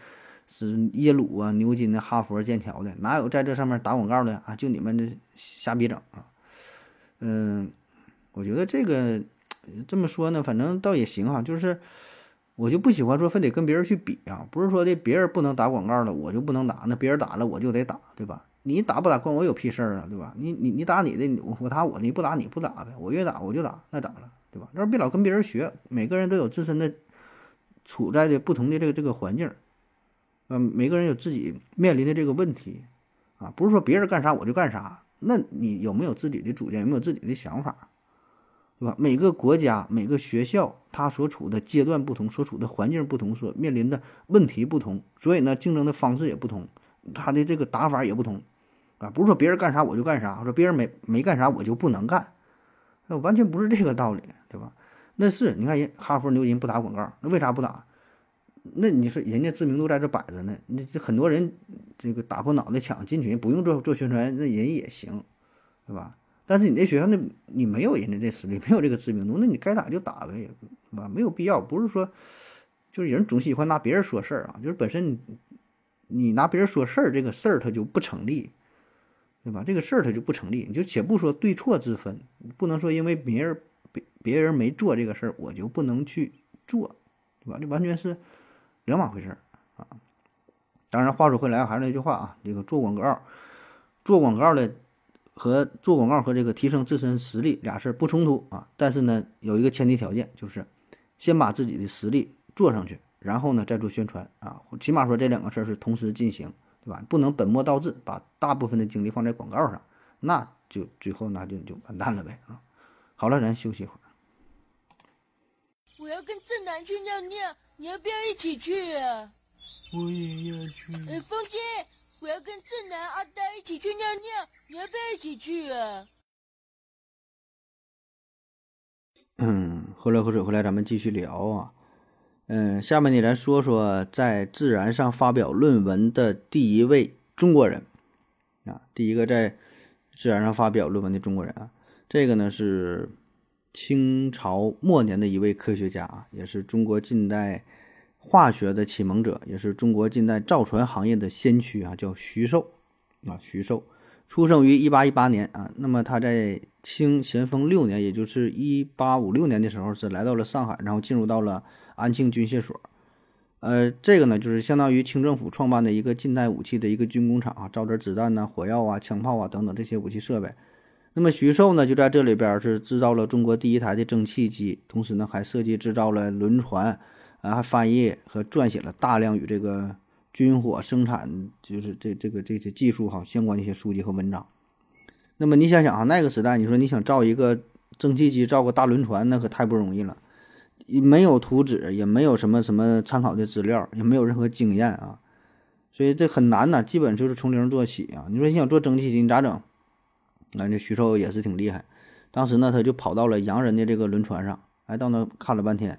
是耶鲁啊、牛津的、哈佛、剑桥的，哪有在这上面打广告的啊？就你们这瞎逼整啊！嗯，我觉得这个这么说呢，反正倒也行哈，就是。我就不喜欢说非得跟别人去比啊，不是说的别人不能打广告了，我就不能打，那别人打了我就得打，对吧？你打不打关我有屁事儿啊，对吧？你你你打你的，我我打我的，你不打你不打呗，我愿打我就打，那咋了，对吧？要别老跟别人学，每个人都有自身的处在的不同的这个这个环境，嗯，每个人有自己面临的这个问题啊，不是说别人干啥我就干啥，那你有没有自己的主见，有没有自己的想法？对吧？每个国家、每个学校，它所处的阶段不同，所处的环境不同，所面临的问题不同，所以呢，竞争的方式也不同，它的这个打法也不同。啊，不是说别人干啥我就干啥，说别人没没干啥我就不能干，那完全不是这个道理，对吧？那是你看人哈佛牛津不打广告，那为啥不打？那你说人家知名度在这摆着呢，那这很多人这个打破脑袋抢进群，不用做做宣传，那人也行，对吧？但是你这学校那你没有人家这实力，没有这个知名度，那你该打就打呗，对吧？没有必要，不是说就是人总喜欢拿别人说事儿啊，就是本身你拿别人说事儿这个事儿它就不成立，对吧？这个事儿它就不成立，你就且不说对错之分，不能说因为别人别别人没做这个事儿，我就不能去做，对吧？这完全是两码回事儿啊。当然话说回来，还是那句话啊，这个做广告，做广告的。和做广告和这个提升自身实力俩事儿不冲突啊，但是呢，有一个前提条件，就是先把自己的实力做上去，然后呢再做宣传啊。起码说这两个事儿是同时进行，对吧？不能本末倒置，把大部分的精力放在广告上，那就最后那就就完蛋了呗啊。好了，咱休息一会儿。我要跟正南去尿尿，你要不要一起去啊？我也要去。哎，风姐。我要跟正南、阿呆一起去尿尿，你要不要一起去啊？嗯，喝了口水回来，咱们继续聊啊。嗯，下面呢，咱说说在《自然》上发表论文的第一位中国人啊，第一个在《自然》上发表论文的中国人啊，这个呢是清朝末年的一位科学家啊，也是中国近代。化学的启蒙者，也是中国近代造船行业的先驱啊，叫徐寿啊。徐寿出生于一八一八年啊。那么他在清咸丰六年，也就是一八五六年的时候，是来到了上海，然后进入到了安庆军械所。呃，这个呢，就是相当于清政府创办的一个近代武器的一个军工厂啊，造点子弹呐、火药啊、枪炮啊等等这些武器设备。那么徐寿呢，就在这里边是制造了中国第一台的蒸汽机，同时呢，还设计制造了轮船。啊，还翻译和撰写了大量与这个军火生产，就是这这个这些技术哈相关的一些书籍和文章。那么你想想啊，那个时代，你说你想造一个蒸汽机，造个大轮船，那可太不容易了，没有图纸，也没有什么什么参考的资料，也没有任何经验啊，所以这很难呐，基本就是从零做起啊。你说你想做蒸汽机，你咋整？那这徐寿也是挺厉害，当时呢，他就跑到了洋人的这个轮船上，哎，到那看了半天。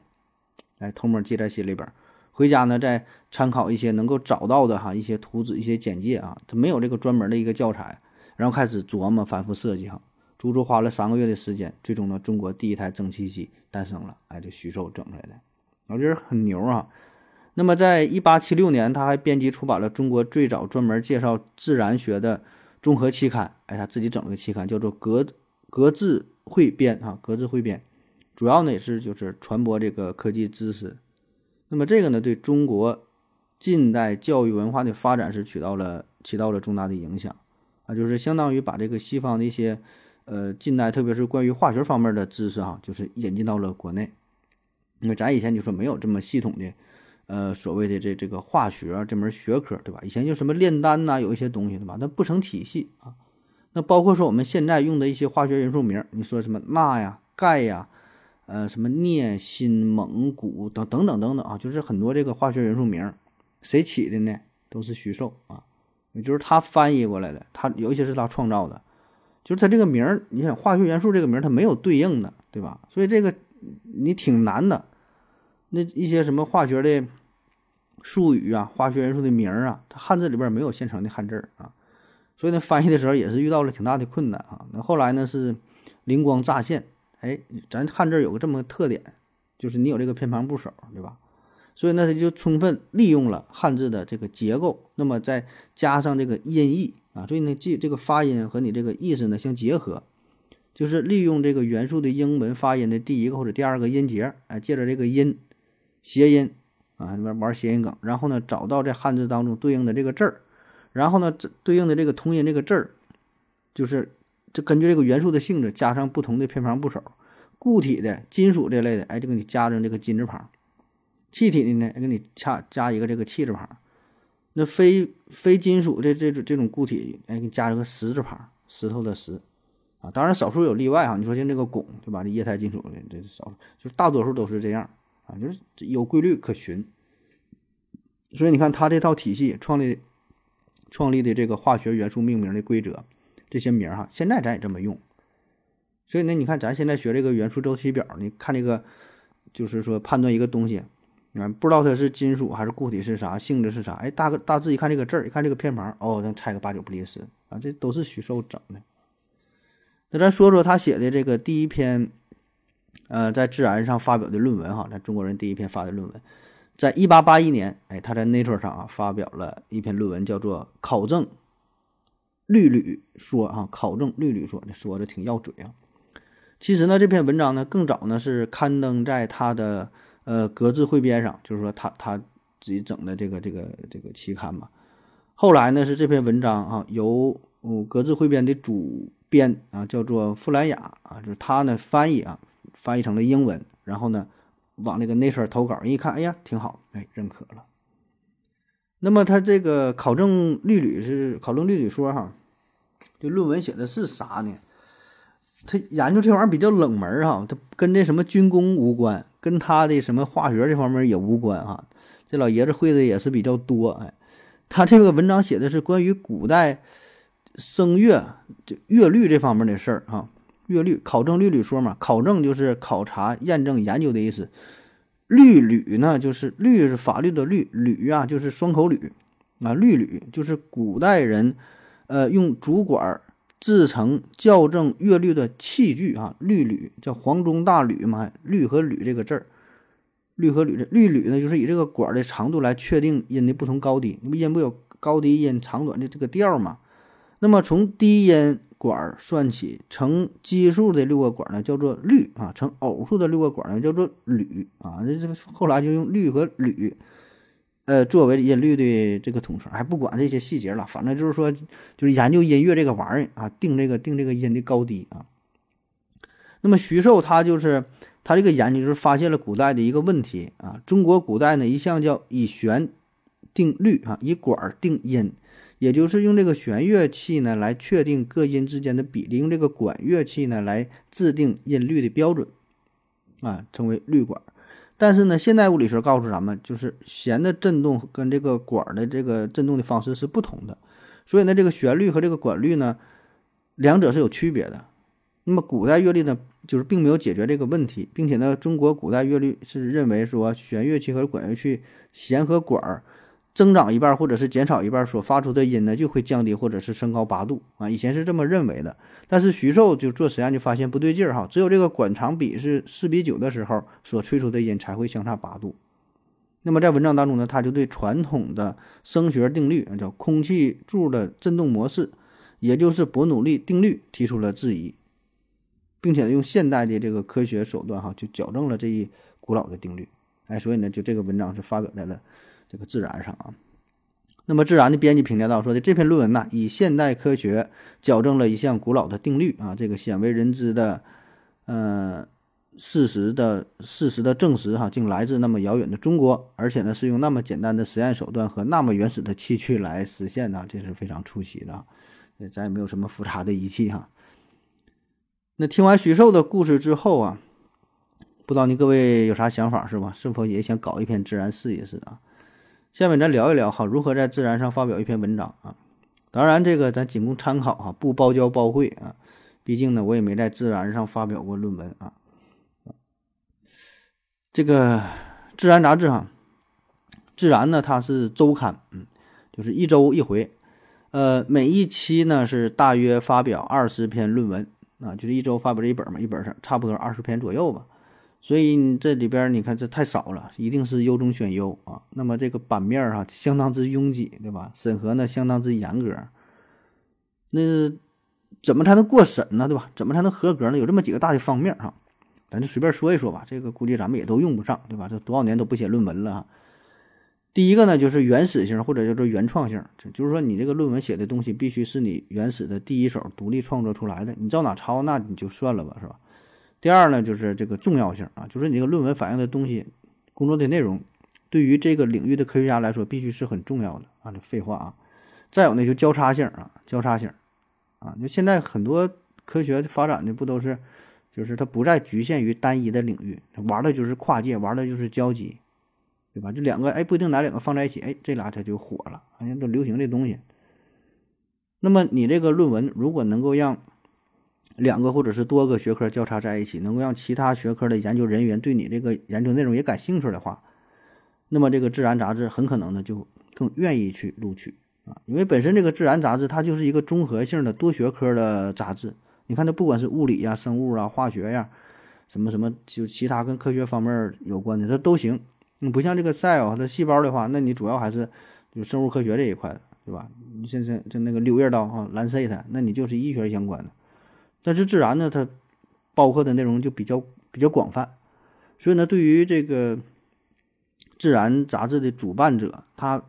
来偷摸记在心里边，回家呢再参考一些能够找到的哈一些图纸、一些简介啊，他没有这个专门的一个教材，然后开始琢磨、反复设计哈，足足花了三个月的时间，最终呢，中国第一台蒸汽机诞生了。哎，这徐寿整出来的，我觉得很牛啊。那么在一八七六年，他还编辑出版了中国最早专门介绍自然学的综合期刊，哎，他自己整了个期刊，叫做《格格致汇编》啊，《格致汇编》。主要呢也是就是传播这个科技知识，那么这个呢对中国近代教育文化的发展是起到了起到了重大的影响啊，就是相当于把这个西方的一些呃近代特别是关于化学方面的知识哈，就是引进到了国内。因为咱以前就说没有这么系统的呃所谓的这这个化学这门学科对吧？以前就什么炼丹呐，有一些东西对吧？那不成体系啊。那包括说我们现在用的一些化学元素名，你说什么钠呀、钙呀。呃，什么镍、锌、锰、钴等等等等等啊，就是很多这个化学元素名，谁起的呢？都是徐寿啊，也就是他翻译过来的，他有一些是他创造的，就是他这个名儿，你想化学元素这个名儿，它没有对应的，对吧？所以这个你挺难的。那一些什么化学的术语啊，化学元素的名儿啊，它汉字里边没有现成的汉字啊，所以呢，翻译的时候也是遇到了挺大的困难啊。那后来呢，是灵光乍现。哎，咱汉字有个这么个特点，就是你有这个偏旁部首，对吧？所以呢，他就充分利用了汉字的这个结构，那么再加上这个音译啊，所以呢，这这个发音和你这个意思呢相结合，就是利用这个元素的英文发音的第一个或者第二个音节，哎，借着这个音谐音啊，玩玩谐音梗，然后呢，找到这汉字当中对应的这个字儿，然后呢，这对应的这个同音这个字儿，就是。就根据这个元素的性质，加上不同的偏旁部首。固体的金属这类的，哎，就给你加上这个金字旁；气体的呢，给你加加一个这个气字旁。那非非金属的这种这种固体，哎，给你加上个石字旁，石头的石啊。当然少数有例外哈，你说像这个汞，对吧？这液态金属的，这少数，就是大多数都是这样啊，就是有规律可循。所以你看他这套体系创立创立的这个化学元素命名的规则，这些名儿哈，现在咱也这么用。所以呢，你看咱现在学这个元素周期表，你看这个，就是说判断一个东西，啊，不知道它是金属还是固体是啥，性质是啥，哎，大个大致一看这个字儿，一看这个偏旁，哦，咱猜个八九不离十啊，这都是许寿整的。那咱说说他写的这个第一篇，呃，在《自然》上发表的论文哈，咱中国人第一篇发的论文，在一八八一年，哎，他在 Nature 上啊发表了一篇论文，叫做《考证律吕说》啊，考证律吕说，这说的挺要嘴啊。其实呢，这篇文章呢更早呢是刊登在他的呃《格致汇编》上，就是说他他自己整的这个这个这个期刊嘛。后来呢是这篇文章啊由嗯《格致汇编》的主编啊叫做傅兰雅啊，就是他呢翻译啊翻译成了英文，然后呢往那个 Nature 投稿，一看哎呀挺好，哎认可了。那么他这个考证律吕是考证律吕说哈，这论文写的是啥呢？他研究这玩意儿比较冷门哈，他跟这什么军工无关，跟他的什么化学这方面也无关哈。这老爷子会的也是比较多哎。他这个文章写的是关于古代声乐就乐律这方面的事儿哈。乐律考证律吕说嘛，考证就是考察、验证、研究的意思。律吕呢，就是律是法律的律，吕啊就是双口吕啊，律吕就是古代人呃用竹管。制成校正乐律的器具啊，律吕叫黄钟大吕嘛，律和吕这个字儿，律和吕这律吕呢，就是以这个管的长度来确定音的不同高低。那不音不有高低音、长短的这个调嘛？那么从低音管算起，成奇数的六个管呢叫做律啊，成偶数的六个管呢叫做吕啊。这这后来就用律和吕。呃，作为音律的这个统称，还不管这些细节了，反正就是说，就是研究音乐这个玩意儿啊，定这个定这个音的高低啊。那么徐寿他就是他这个研究就是发现了古代的一个问题啊，中国古代呢一向叫以弦定律啊，以管定音，也就是用这个弦乐器呢来确定各音之间的比例，用这个管乐器呢来制定音律的标准啊，称为律管。但是呢，现代物理学告诉咱们，就是弦的振动跟这个管的这个振动的方式是不同的，所以呢，这个旋律和这个管律呢，两者是有区别的。那么古代乐律呢，就是并没有解决这个问题，并且呢，中国古代乐律是认为说弦乐器和管乐器弦和管儿。增长一半或者是减少一半，所发出的音呢就会降低或者是升高八度啊。以前是这么认为的，但是徐寿就做实验就发现不对劲儿哈。只有这个管长比是四比九的时候，所吹出的音才会相差八度。那么在文章当中呢，他就对传统的声学定律叫空气柱的振动模式，也就是伯努利定律提出了质疑，并且用现代的这个科学手段哈，就矫正了这一古老的定律。哎，所以呢，就这个文章是发表在了。这个自然上啊，那么自然的编辑评价到说的这篇论文呢，以现代科学矫正了一项古老的定律啊，这个鲜为人知的，呃，事实的事实的证实哈，竟来自那么遥远的中国，而且呢是用那么简单的实验手段和那么原始的器具来实现的，这是非常出奇的。咱也没有什么复杂的仪器哈。那听完徐寿的故事之后啊，不知道您各位有啥想法是吧？是否也想搞一篇自然试一试啊？下面咱聊一聊哈，如何在自然上发表一篇文章啊？当然，这个咱仅供参考哈，不包教包会啊。毕竟呢，我也没在自然上发表过论文啊。这个自然杂志哈，自然呢它是周刊，嗯，就是一周一回，呃，每一期呢是大约发表二十篇论文啊，就是一周发表这一本嘛，一本上差不多二十篇左右吧。所以你这里边你看这太少了，一定是优中选优啊。那么这个版面儿哈相当之拥挤，对吧？审核呢相当之严格。那怎么才能过审呢？对吧？怎么才能合格呢？有这么几个大的方面哈，咱就随便说一说吧。这个估计咱们也都用不上，对吧？这多少年都不写论文了哈。第一个呢就是原始性或者叫做原创性，就是说你这个论文写的东西必须是你原始的第一手独立创作出来的，你照哪抄那你就算了吧，是吧？第二呢，就是这个重要性啊，就是你这个论文反映的东西、工作的内容，对于这个领域的科学家来说，必须是很重要的啊。这废话啊。再有呢，就交叉性啊，交叉性啊。就现在很多科学发展的不都是，就是它不再局限于单一的领域，玩的就是跨界，玩的就是交集，对吧？这两个哎，不一定哪两个放在一起，哎，这俩它就火了，好像都流行这东西。那么你这个论文如果能够让两个或者是多个学科交叉在一起，能够让其他学科的研究人员对你这个研究内容也感兴趣的话，那么这个《自然》杂志很可能呢就更愿意去录取啊，因为本身这个《自然》杂志它就是一个综合性的多学科的杂志。你看它不管是物理呀、生物啊、化学呀，什么什么就其他跟科学方面有关的，它都行。你不像这个《Cell》它细胞的话，那你主要还是就生物科学这一块的，对吧？你现在就那个《柳叶刀》啊，《蓝 C》它，那你就是医学相关的。但是自然呢，它包括的内容就比较比较广泛，所以呢，对于这个自然杂志的主办者，他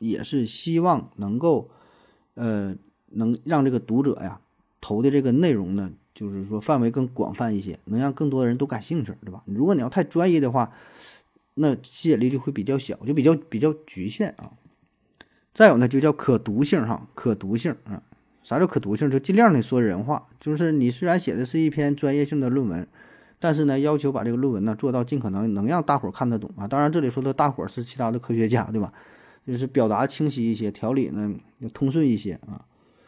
也是希望能够，呃，能让这个读者呀投的这个内容呢，就是说范围更广泛一些，能让更多的人都感兴趣，对吧？如果你要太专业的话，那吸引力就会比较小，就比较比较局限啊。再有呢，就叫可读性哈，可读性啊。啥叫可读性？就尽量的说人话，就是你虽然写的是一篇专业性的论文，但是呢，要求把这个论文呢做到尽可能能让大伙儿看得懂啊。当然，这里说的大伙儿是其他的科学家，对吧？就是表达清晰一些，条理呢通顺一些啊。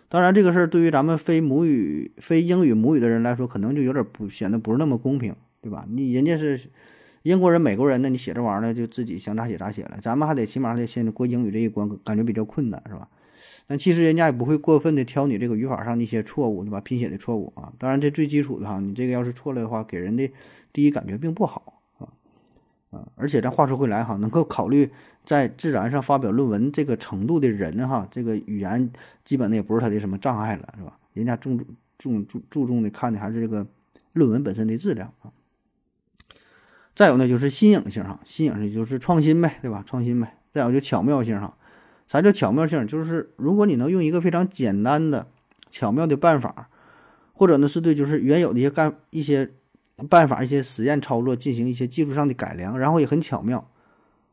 当然，这个事儿对于咱们非母语、非英语母语的人来说，可能就有点不显得不是那么公平，对吧？你人家是英国人、美国人呢，你写这玩意儿呢，就自己想咋写咋写了，咱们还得起码得先过英语这一关，感觉比较困难，是吧？但其实人家也不会过分的挑你这个语法上的一些错误，对吧？拼写的错误啊，当然这最基础的哈，你这个要是错了的话，给人的第一感觉并不好啊啊！而且咱话说回来哈，能够考虑在自然上发表论文这个程度的人哈，这个语言基本的也不是他的什么障碍了，是吧？人家重重注注重的看的还是这个论文本身的质量啊。再有呢，就是新颖性哈，新颖性就是创新呗，对吧？创新呗。再有就巧妙性哈。啥叫巧妙性？就是如果你能用一个非常简单的、巧妙的办法，或者呢是对就是原有的一些干一些办法、一些实验操作进行一些技术上的改良，然后也很巧妙，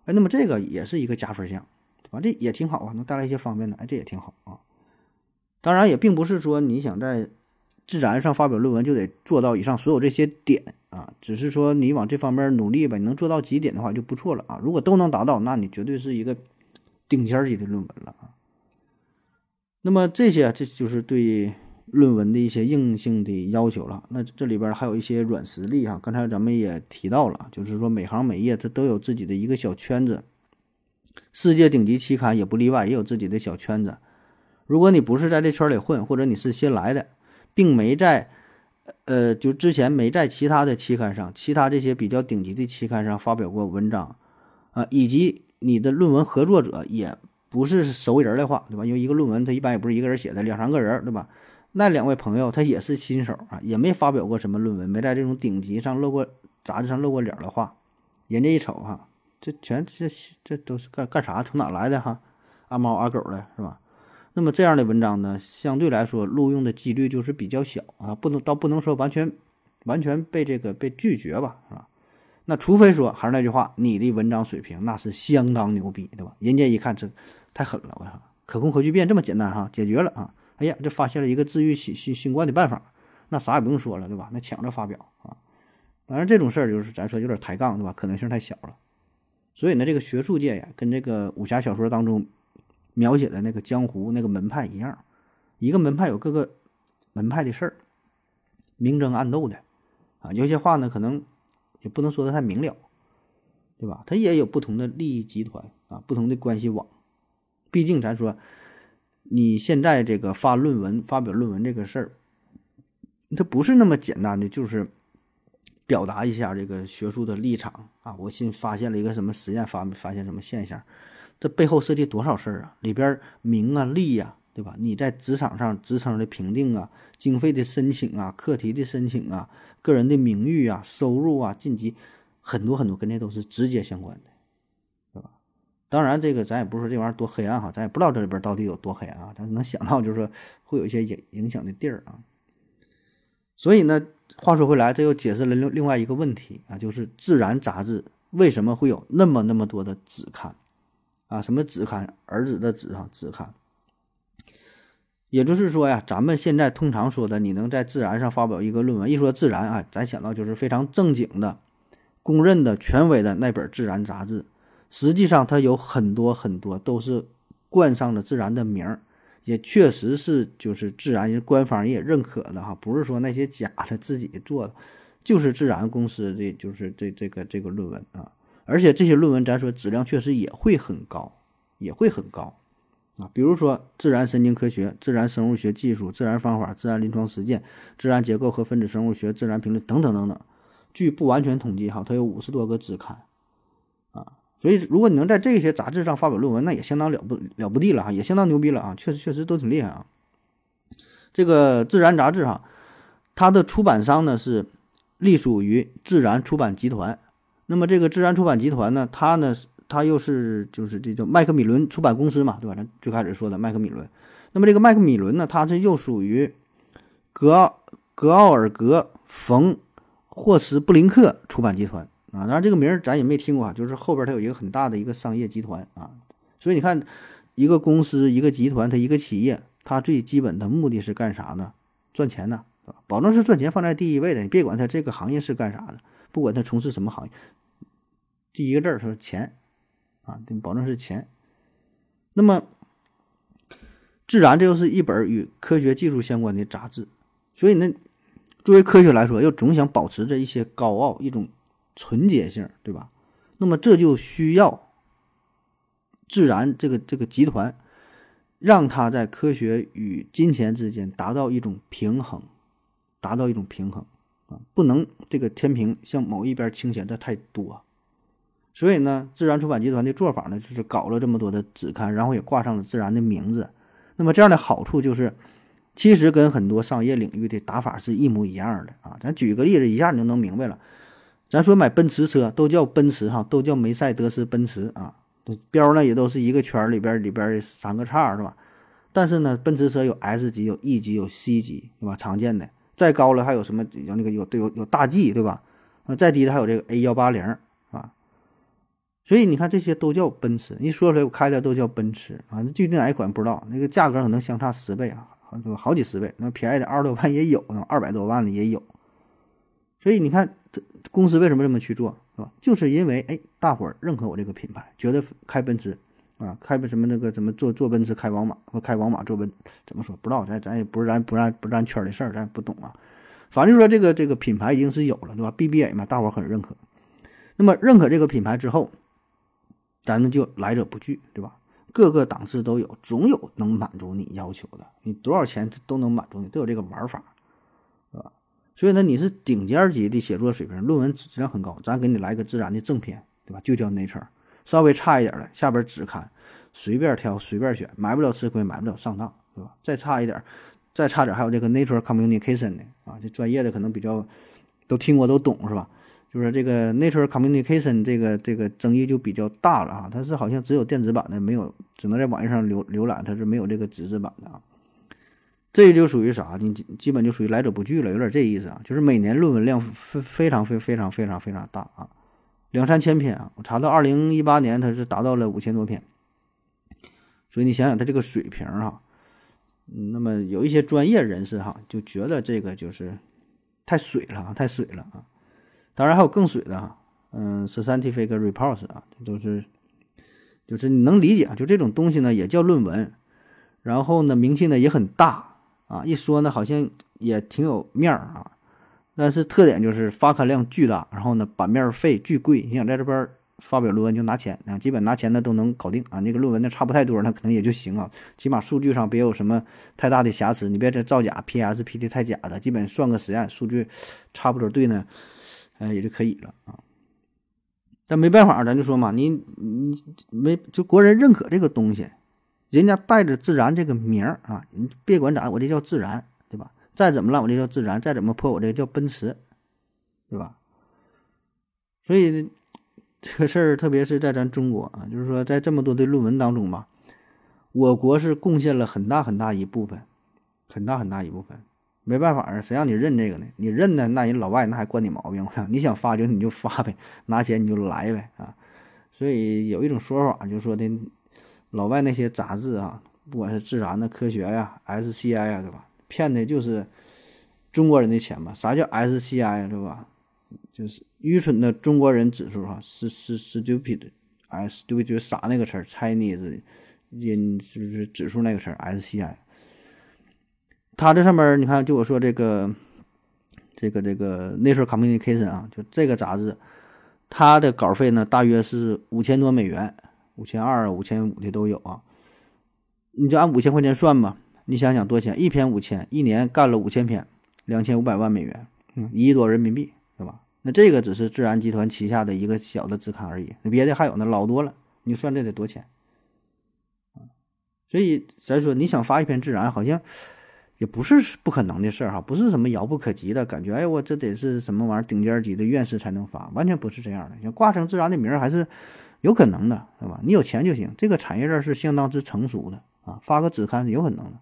哎，那么这个也是一个加分项，对吧？这也挺好啊，能带来一些方便的，哎，这也挺好啊。当然，也并不是说你想在自然上发表论文就得做到以上所有这些点啊，只是说你往这方面努力吧，你能做到几点的话就不错了啊。如果都能达到，那你绝对是一个。顶尖级的论文了啊！那么这些这就是对论文的一些硬性的要求了。那这里边还有一些软实力哈。刚才咱们也提到了，就是说每行每业它都有自己的一个小圈子，世界顶级期刊也不例外，也有自己的小圈子。如果你不是在这圈里混，或者你是新来的，并没在呃就之前没在其他的期刊上、其他这些比较顶级的期刊上发表过文章啊，以及。你的论文合作者也不是熟人的话，对吧？因为一个论文他一般也不是一个人写的，两三个人，对吧？那两位朋友他也是新手啊，也没发表过什么论文，没在这种顶级上露过杂志上露过脸的话，人家一瞅哈，这全这这都是干干啥？从哪来的哈？阿猫阿狗的是吧？那么这样的文章呢，相对来说录用的几率就是比较小啊，不能倒不能说完全完全被这个被拒绝吧，是吧？那除非说还是那句话，你的文章水平那是相当牛逼，对吧？人家一看这太狠了，我操，可控核聚变这么简单哈，解决了啊！哎呀，这发现了一个治愈新新新冠的办法，那啥也不用说了，对吧？那抢着发表啊！当然这种事儿就是咱说有点抬杠，对吧？可能性太小了。所以呢，这个学术界呀，跟这个武侠小说当中描写的那个江湖那个门派一样，一个门派有各个门派的事儿，明争暗斗的啊。有些话呢，可能。也不能说的太明了，对吧？他也有不同的利益集团啊，不同的关系网。毕竟咱说，你现在这个发论文、发表论文这个事儿，它不是那么简单的，就是表达一下这个学术的立场啊。我新发现了一个什么实验，发发现什么现象，这背后涉及多少事儿啊？里边名啊、利呀。对吧？你在职场上职称的评定啊，经费的申请啊，课题的申请啊，个人的名誉啊，收入啊，晋级，很多很多跟这都是直接相关的，对吧？当然，这个咱也不是说这玩意儿多黑暗哈，咱也不知道这里边到底有多黑暗啊，但是能想到就是说会有一些影影响的地儿啊。所以呢，话说回来，这又解释了另另外一个问题啊，就是《自然》杂志为什么会有那么那么多的子刊啊？什么子刊？儿子的子啊，子刊。也就是说呀，咱们现在通常说的，你能在《自然》上发表一个论文，一说《自然》啊，咱想到就是非常正经的、公认的、权威的那本《自然》杂志。实际上，它有很多很多都是冠上了《自然》的名儿，也确实是就是自然官方也认可的哈，不是说那些假的自己做的，就是自然公司的就是这这个这个论文啊，而且这些论文咱说质量确实也会很高，也会很高啊，比如说自然神经科学、自然生物学技术、自然方法、自然临床实践、自然结构和分子生物学、自然评论等等等等。据不完全统计哈，它有五十多个子刊啊。所以，如果你能在这些杂志上发表论文，那也相当了不了不地了哈，也相当牛逼了啊！确实，确实都挺厉害啊。这个《自然》杂志哈，它的出版商呢是隶属于自然出版集团。那么，这个自然出版集团呢，它呢，它又是就是这叫麦克米伦出版公司嘛，对吧？咱最开始说的麦克米伦。那么，这个麦克米伦呢，它是又属于格奥格奥尔格冯霍斯布林克出版集团。啊，当然这个名儿咱也没听过啊，就是后边它有一个很大的一个商业集团啊，所以你看，一个公司、一个集团、它一个企业，它最基本的目的是干啥呢？赚钱呢，保证是赚钱放在第一位的。你别管它这个行业是干啥的，不管它从事什么行业，第一个字儿是钱啊，保证是钱。那么，自然这又是一本与科学技术相关的杂志，所以呢，作为科学来说，又总想保持着一些高傲，一种。纯洁性，对吧？那么这就需要自然这个这个集团，让它在科学与金钱之间达到一种平衡，达到一种平衡啊，不能这个天平向某一边倾斜的太多。所以呢，自然出版集团的做法呢，就是搞了这么多的子刊，然后也挂上了自然的名字。那么这样的好处就是，其实跟很多商业领域的打法是一模一样的啊。咱举个例子，一下你就能明白了。咱说买奔驰车都叫奔驰哈，都叫梅赛德斯奔驰啊，标呢也都是一个圈里边里边三个叉是吧？但是呢，奔驰车有 S 级、有 E 级、有 C 级，对吧？常见的，再高了还有什么？有那个有都有有大 G 对吧？再低的还有这个 A 幺八零。所以你看这些都叫奔驰，一说出来我开的都叫奔驰啊，具体哪一款不知道，那个价格可能相差十倍啊，好好几十倍，那便宜的二十多万也有，二百多万的也有。所以你看这。公司为什么这么去做，是吧？就是因为哎，大伙儿认可我这个品牌，觉得开奔驰啊，开什么那个怎么坐坐奔驰开宝马或开宝马坐奔，怎么说不知道，咱咱也不是咱不咱不咱圈的事儿，咱也不懂啊。反正就说这个这个品牌已经是有了，对吧？BBA 嘛，大伙儿很认可。那么认可这个品牌之后，咱们就来者不拒，对吧？各个档次都有，总有能满足你要求的，你多少钱都能满足你，都有这个玩法。所以呢，你是顶尖级的写作水平，论文质量很高，咱给你来个自然的正片，对吧？就叫 Nature。稍微差一点的，下边只看，随便挑，随便选，买不了吃亏，买不了上当，对吧？再差一点，再差点，还有这个 Nature Communication 的啊，这专业的可能比较都听过都懂是吧？就是这个 Nature Communication 这个这个争议就比较大了啊，它是好像只有电子版的，没有，只能在网页上浏浏览，它是没有这个纸质版的啊。这就属于啥？你基本就属于来者不拒了，有点这意思啊。就是每年论文量非非常非非常非常非常大啊，两三千篇啊。我查到二零一八年它是达到了五千多篇，所以你想想它这个水平哈，嗯，那么有一些专业人士哈就觉得这个就是太水了啊，太水了啊。当然还有更水的哈，嗯，scientific reports 啊，都是就是你能理解，就这种东西呢也叫论文，然后呢名气呢也很大。啊，一说呢，好像也挺有面儿啊，但是特点就是发刊量巨大，然后呢，版面费巨贵。你想在这边发表论文就拿钱啊，基本拿钱的都能搞定啊。那个论文呢差不太多，那可能也就行啊，起码数据上别有什么太大的瑕疵，你别这造假，P.S. P 的太假的，基本算个实验数据差不多对呢，呃，也就可以了啊。但没办法，咱就说嘛，你你没就国人认可这个东西。人家带着自然这个名儿啊，你别管咋，我这叫自然，对吧？再怎么烂，我这叫自然；再怎么破，我这叫奔驰，对吧？所以这个事儿，特别是在咱中国啊，就是说，在这么多的论文当中吧，我国是贡献了很大很大一部分，很大很大一部分。没办法啊，谁让你认这个呢？你认呢，那人老外那还惯你毛病？你想发就你就发呗，拿钱你就来呗啊！所以有一种说法，就说的。老外那些杂志啊，不管是自然的、科学呀、SCI 呀，对吧？骗的就是中国人的钱嘛。啥叫 SCI 对吧？就是愚蠢的中国人指数哈，是是是 stupid，哎，stupid 就是傻那个词儿，Chinese 就是指数那个词儿 SCI。它这上面你看，就我说这个这个这个 Nature Communication 啊，就这个杂志，它的稿费呢大约是五千多美元，五千二、五千五的都有啊。你就按五千块钱算吧，你想想多钱？一篇五千，一年干了五千篇，两千五百万美元，嗯，一亿多人民币，对吧？那这个只是自然集团旗下的一个小的子刊而已，那别的还有呢，老多了。你算这得多少钱？所以咱说你想发一篇自然，好像也不是不可能的事儿哈，不是什么遥不可及的感觉。哎，我这得是什么玩意儿顶尖级的院士才能发，完全不是这样的。想挂上自然的名儿还是有可能的，对吧？你有钱就行。这个产业链是相当之成熟的啊，发个子刊是有可能的。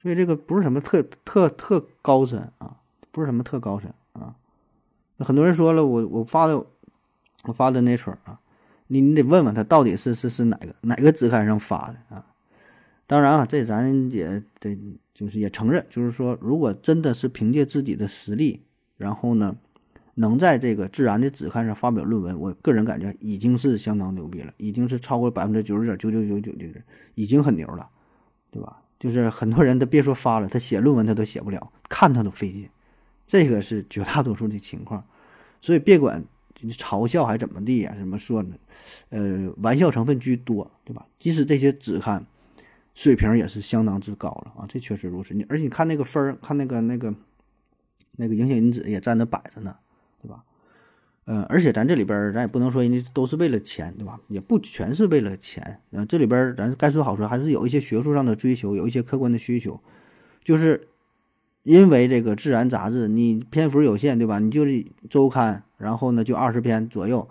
所以这个不是什么特特特高深啊，不是什么特高深啊。那很多人说了，我我发的我发的那村啊。你你得问问他到底是是是哪个哪个子刊上发的啊？当然啊，这咱也得就是也承认，就是说，如果真的是凭借自己的实力，然后呢，能在这个自然的子刊上发表论文，我个人感觉已经是相当牛逼了，已经是超过百分之九十点九九九九的人，已经很牛了，对吧？就是很多人都别说发了，他写论文他都写不了，看他都费劲，这个是绝大多数的情况，所以别管你。嘲笑还怎么地呀？怎么说呢？呃，玩笑成分居多，对吧？即使这些子刊水平也是相当之高了啊，这确实如此。你而且你看那个分儿，看那个那个那个影响因子也在那摆着呢，对吧？呃，而且咱这里边咱也不能说人家都是为了钱，对吧？也不全是为了钱。呃，这里边咱该说好说，还是有一些学术上的追求，有一些客观的需求，就是因为这个《自然》杂志你篇幅有限，对吧？你就是周刊。然后呢，就二十篇左右，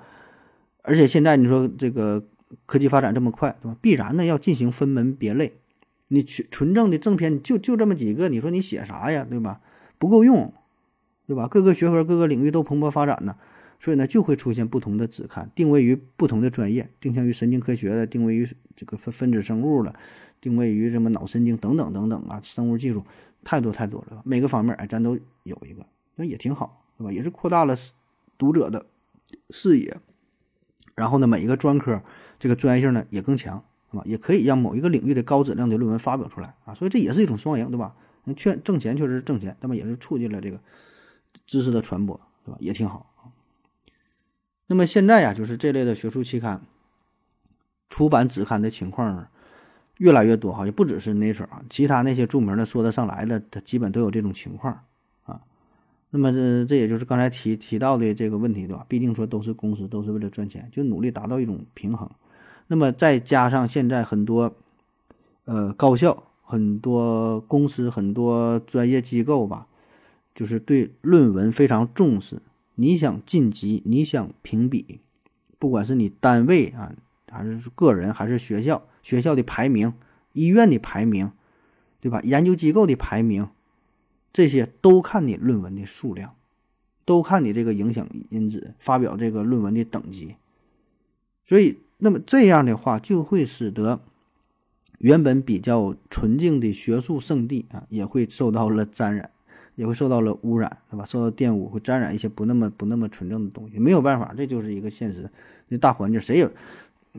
而且现在你说这个科技发展这么快，对吧？必然呢要进行分门别类。你纯纯正的正片就就这么几个，你说你写啥呀，对吧？不够用，对吧？各个学科、各个领域都蓬勃发展呢，所以呢就会出现不同的子刊，定位于不同的专业，定向于神经科学的，定位于这个分分子生物了，定位于什么脑神经等等等等啊，生物技术太多太多了，每个方面哎咱都有一个，那也挺好，对吧？也是扩大了。读者的视野，然后呢，每一个专科这个专业性呢也更强，是吧？也可以让某一个领域的高质量的论文发表出来啊，所以这也是一种双赢，对吧？那确挣钱确实挣钱，那么也是促进了这个知识的传播，对吧？也挺好啊。那么现在呀，就是这类的学术期刊出版子刊的情况越来越多哈，也不只是 Nature 啊，其他那些著名的说得上来的，它基本都有这种情况啊。那么这这也就是刚才提提到的这个问题，对吧？毕竟说都是公司，都是为了赚钱，就努力达到一种平衡。那么再加上现在很多呃高校、很多公司、很多专业机构吧，就是对论文非常重视。你想晋级，你想评比，不管是你单位啊，还是个人，还是学校，学校的排名、医院的排名，对吧？研究机构的排名。这些都看你论文的数量，都看你这个影响因子发表这个论文的等级，所以那么这样的话就会使得原本比较纯净的学术圣地啊，也会受到了沾染，也会受到了污染，对吧？受到玷污，会沾染一些不那么不那么纯正的东西。没有办法，这就是一个现实。这大环境，谁也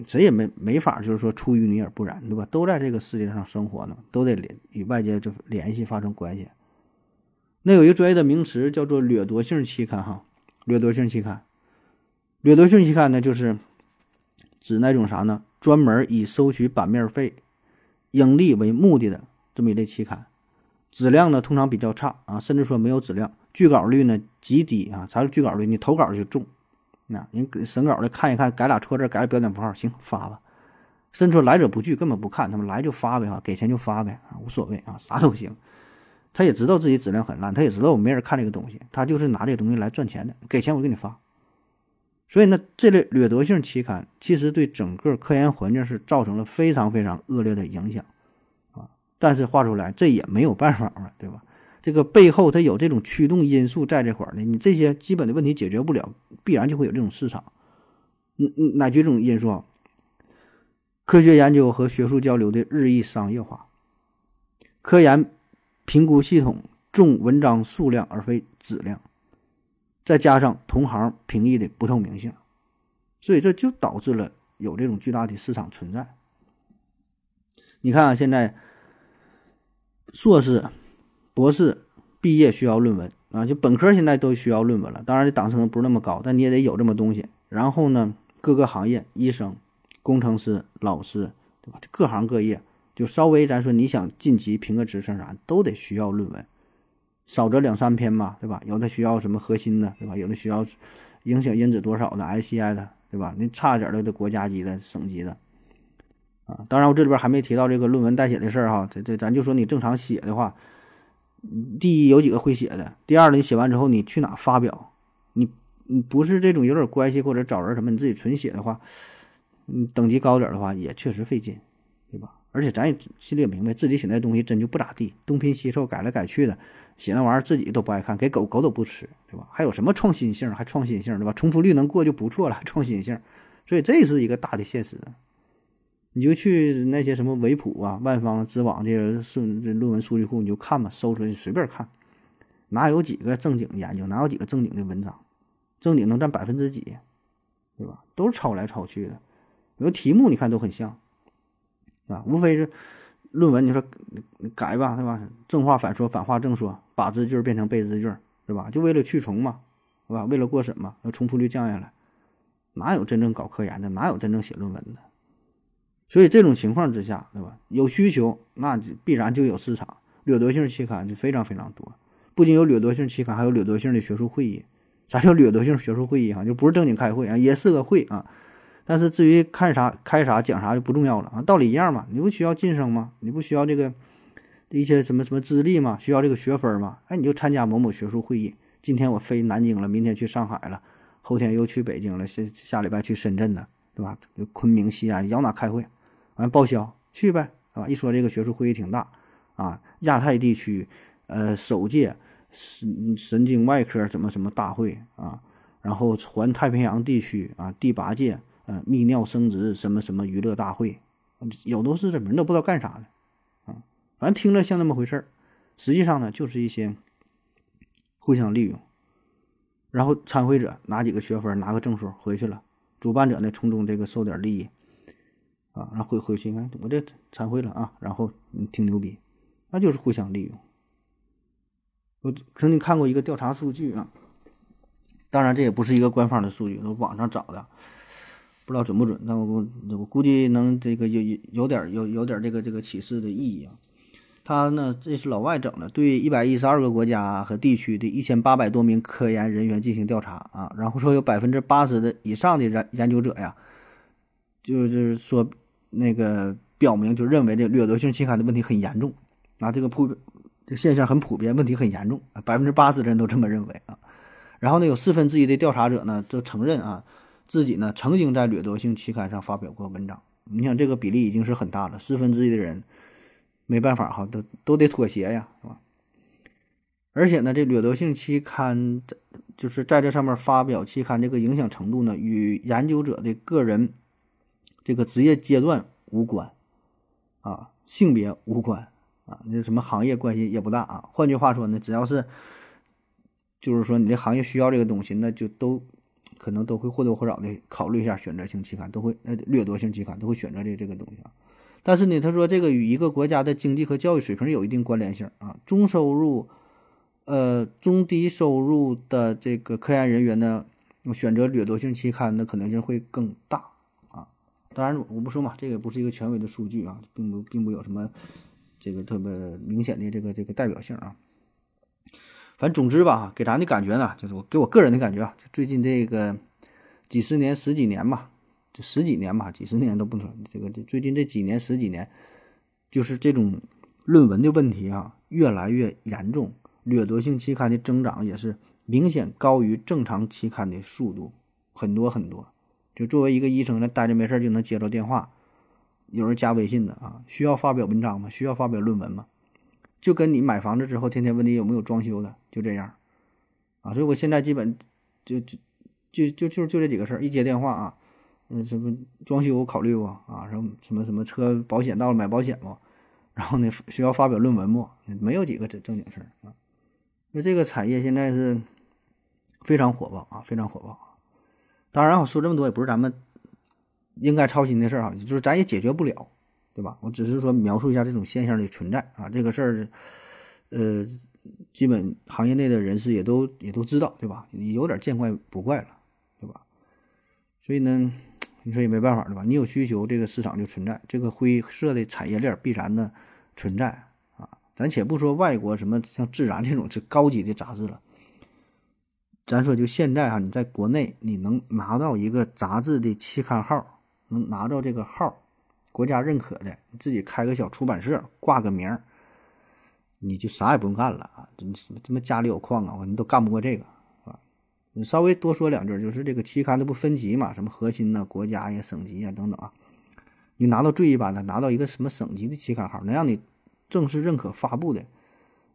谁也没没法，就是说出淤泥而不染，对吧？都在这个世界上生活呢，都得联与外界就联系发生关系。那有一个专业的名词叫做掠夺性期刊，哈，掠夺性期刊，掠夺性期刊呢，就是指那种啥呢？专门以收取版面费、盈利为目的的这么一类期刊，质量呢通常比较差啊，甚至说没有质量，拒稿率呢极低啊。啥是拒稿率？你投稿就中，那人审稿的看一看，改俩错字，改个标点符号，行发吧。甚至说来者不拒，根本不看，他们来就发呗，哈，给钱就发呗，啊，无所谓啊，啥都行。他也知道自己质量很烂，他也知道我没人看这个东西，他就是拿这个东西来赚钱的。给钱我给你发，所以呢，这类掠夺性期刊其实对整个科研环境是造成了非常非常恶劣的影响啊。但是画出来，这也没有办法嘛，对吧？这个背后它有这种驱动因素在这块儿呢，你这些基本的问题解决不了，必然就会有这种市场。嗯嗯，哪几种因素啊？科学研究和学术交流的日益商业化，科研。评估系统重文章数量而非质量，再加上同行评议的不透明性，所以这就导致了有这种巨大的市场存在。你看啊，现在硕士、博士毕业需要论文啊，就本科现在都需要论文了。当然，这档次不是那么高，但你也得有这么东西。然后呢，各个行业，医生、工程师、老师，对吧？各行各业，就稍微咱说你想晋级评个职称啥，都得需要论文，少则两三篇嘛，对吧？有的需要什么核心的，对吧？有的需要影响因子多少的 ICI 的，对吧？你差一点的得国家级的、省级的。啊，当然我这里边还没提到这个论文代写的事儿哈，这这咱就说你正常写的话，第一有几个会写的，第二呢，你写完之后你去哪发表？你你不是这种有点关系或者找人什么，你自己纯写的话，嗯，等级高点的话也确实费劲，对吧？而且咱也心里也明白，自己写那东西真就不咋地，东拼西凑改来改去的，写那玩意儿自己都不爱看，给狗狗都不吃，对吧？还有什么创新性？还创新性，对吧？重复率能过就不错了，创新性，所以这是一个大的现实。你就去那些什么维普啊、万方、知网这些数这论文数据库，你就看吧，搜出来随便看，哪有几个正经研究，哪有几个正经的文章，正经能占百分之几，对吧？都是抄来抄去的，有题目你看都很像，啊，无非是论文你说改吧，对吧？正话反说，反话正说，把字句变成被字句，对吧？就为了去重嘛，对吧？为了过审嘛，要重复率降下来，哪有真正搞科研的？哪有真正写论文的？所以这种情况之下，对吧？有需求，那就必然就有市场。掠夺性期刊就非常非常多，不仅有掠夺性期刊，还有掠夺性的学术会议。啥叫掠夺性学术会议？哈，就不是正经开会啊，也是个会啊。但是至于看啥、开啥、讲啥就不重要了啊，道理一样嘛。你不需要晋升吗？你不需要这个一些什么什么资历嘛？需要这个学分嘛？哎，你就参加某某学术会议。今天我飞南京了，明天去上海了，后天又去北京了，下下礼拜去深圳呢，对吧？昆明、西安，要哪开会？完报销去呗，啊！一说这个学术会议挺大啊，亚太地区，呃，首届神神经外科什么什么大会啊，然后环太平洋地区啊，第八届呃泌尿生殖什么什么娱乐大会，有都是这人都不知道干啥的，反正听着像那么回事儿，实际上呢就是一些互相利用，然后参会者拿几个学分拿个证书回去了，主办者呢从中这个收点利益。啊，然后回回去你看，我这参会了啊，然后嗯挺牛逼，那就是互相利用。我曾经看过一个调查数据啊，当然这也不是一个官方的数据，是网上找的，不知道准不准，但我我估计能这个有有有点有有点这个这个启示的意义啊。他呢，这是老外整的，对一百一十二个国家和地区的一千八百多名科研人员进行调查啊，然后说有百分之八十的以上的研研究者呀，就是说。那个表明就认为这掠夺性期刊的问题很严重啊，这个普这现象很普遍，问题很严重啊，百分之八十的人都这么认为啊。然后呢，有四分之一的调查者呢都承认啊，自己呢曾经在掠夺性期刊上发表过文章。你想这个比例已经是很大了，四分之一的人没办法哈，都都得妥协呀，是吧？而且呢，这掠夺性期刊就是在这上面发表期刊这个影响程度呢，与研究者的个人。这个职业阶段无关，啊，性别无关，啊，那什么行业关系也不大啊。换句话说呢，只要是，就是说你这行业需要这个东西，那就都可能都会或多或少的考虑一下选择性期刊，都会呃掠夺性期刊都会选择这这个东西啊。但是呢，他说这个与一个国家的经济和教育水平有一定关联性啊。中收入，呃，中低收入的这个科研人员呢，选择掠夺性期刊的可能性会更大啊。当然，我不说嘛，这个不是一个权威的数据啊，并不并不有什么这个特别明显的这个这个代表性啊。反正总之吧，给咱的感觉呢，就是我给我个人的感觉啊，最近这个几十年、十几年吧，十几年吧，几十年都不说，这个这最近这几年、十几年，就是这种论文的问题啊，越来越严重，掠夺性期刊的增长也是明显高于正常期刊的速度，很多很多。就作为一个医生，那待着没事就能接着电话，有人加微信的啊，需要发表文章吗？需要发表论文吗？就跟你买房子之后天天问你有没有装修的，就这样，啊，所以我现在基本就就就就就就这几个事儿，一接电话啊，嗯，什么装修考虑不啊？什么什么什么车保险到了买保险不？然后呢，需要发表论文不？没有几个正正经事儿啊。那这个产业现在是非常火爆啊，非常火爆。当然，我说这么多也不是咱们应该操心的事儿啊，就是咱也解决不了，对吧？我只是说描述一下这种现象的存在啊，这个事儿，呃，基本行业内的人士也都也都知道，对吧？有点见怪不怪了，对吧？所以呢，你说也没办法，对吧？你有需求，这个市场就存在，这个灰色的产业链必然的存在啊。咱且不说外国什么像《自然》这种是高级的杂志了。咱说，就现在哈，你在国内你能拿到一个杂志的期刊号，能拿到这个号，国家认可的，你自己开个小出版社，挂个名，你就啥也不用干了啊！这这么家里有矿啊，你都干不过这个！你稍微多说两句，就是这个期刊它不分级嘛，什么核心呐、国家呀、省级呀等等啊，你拿到最一般的，拿到一个什么省级的期刊号，能让你正式认可发布的，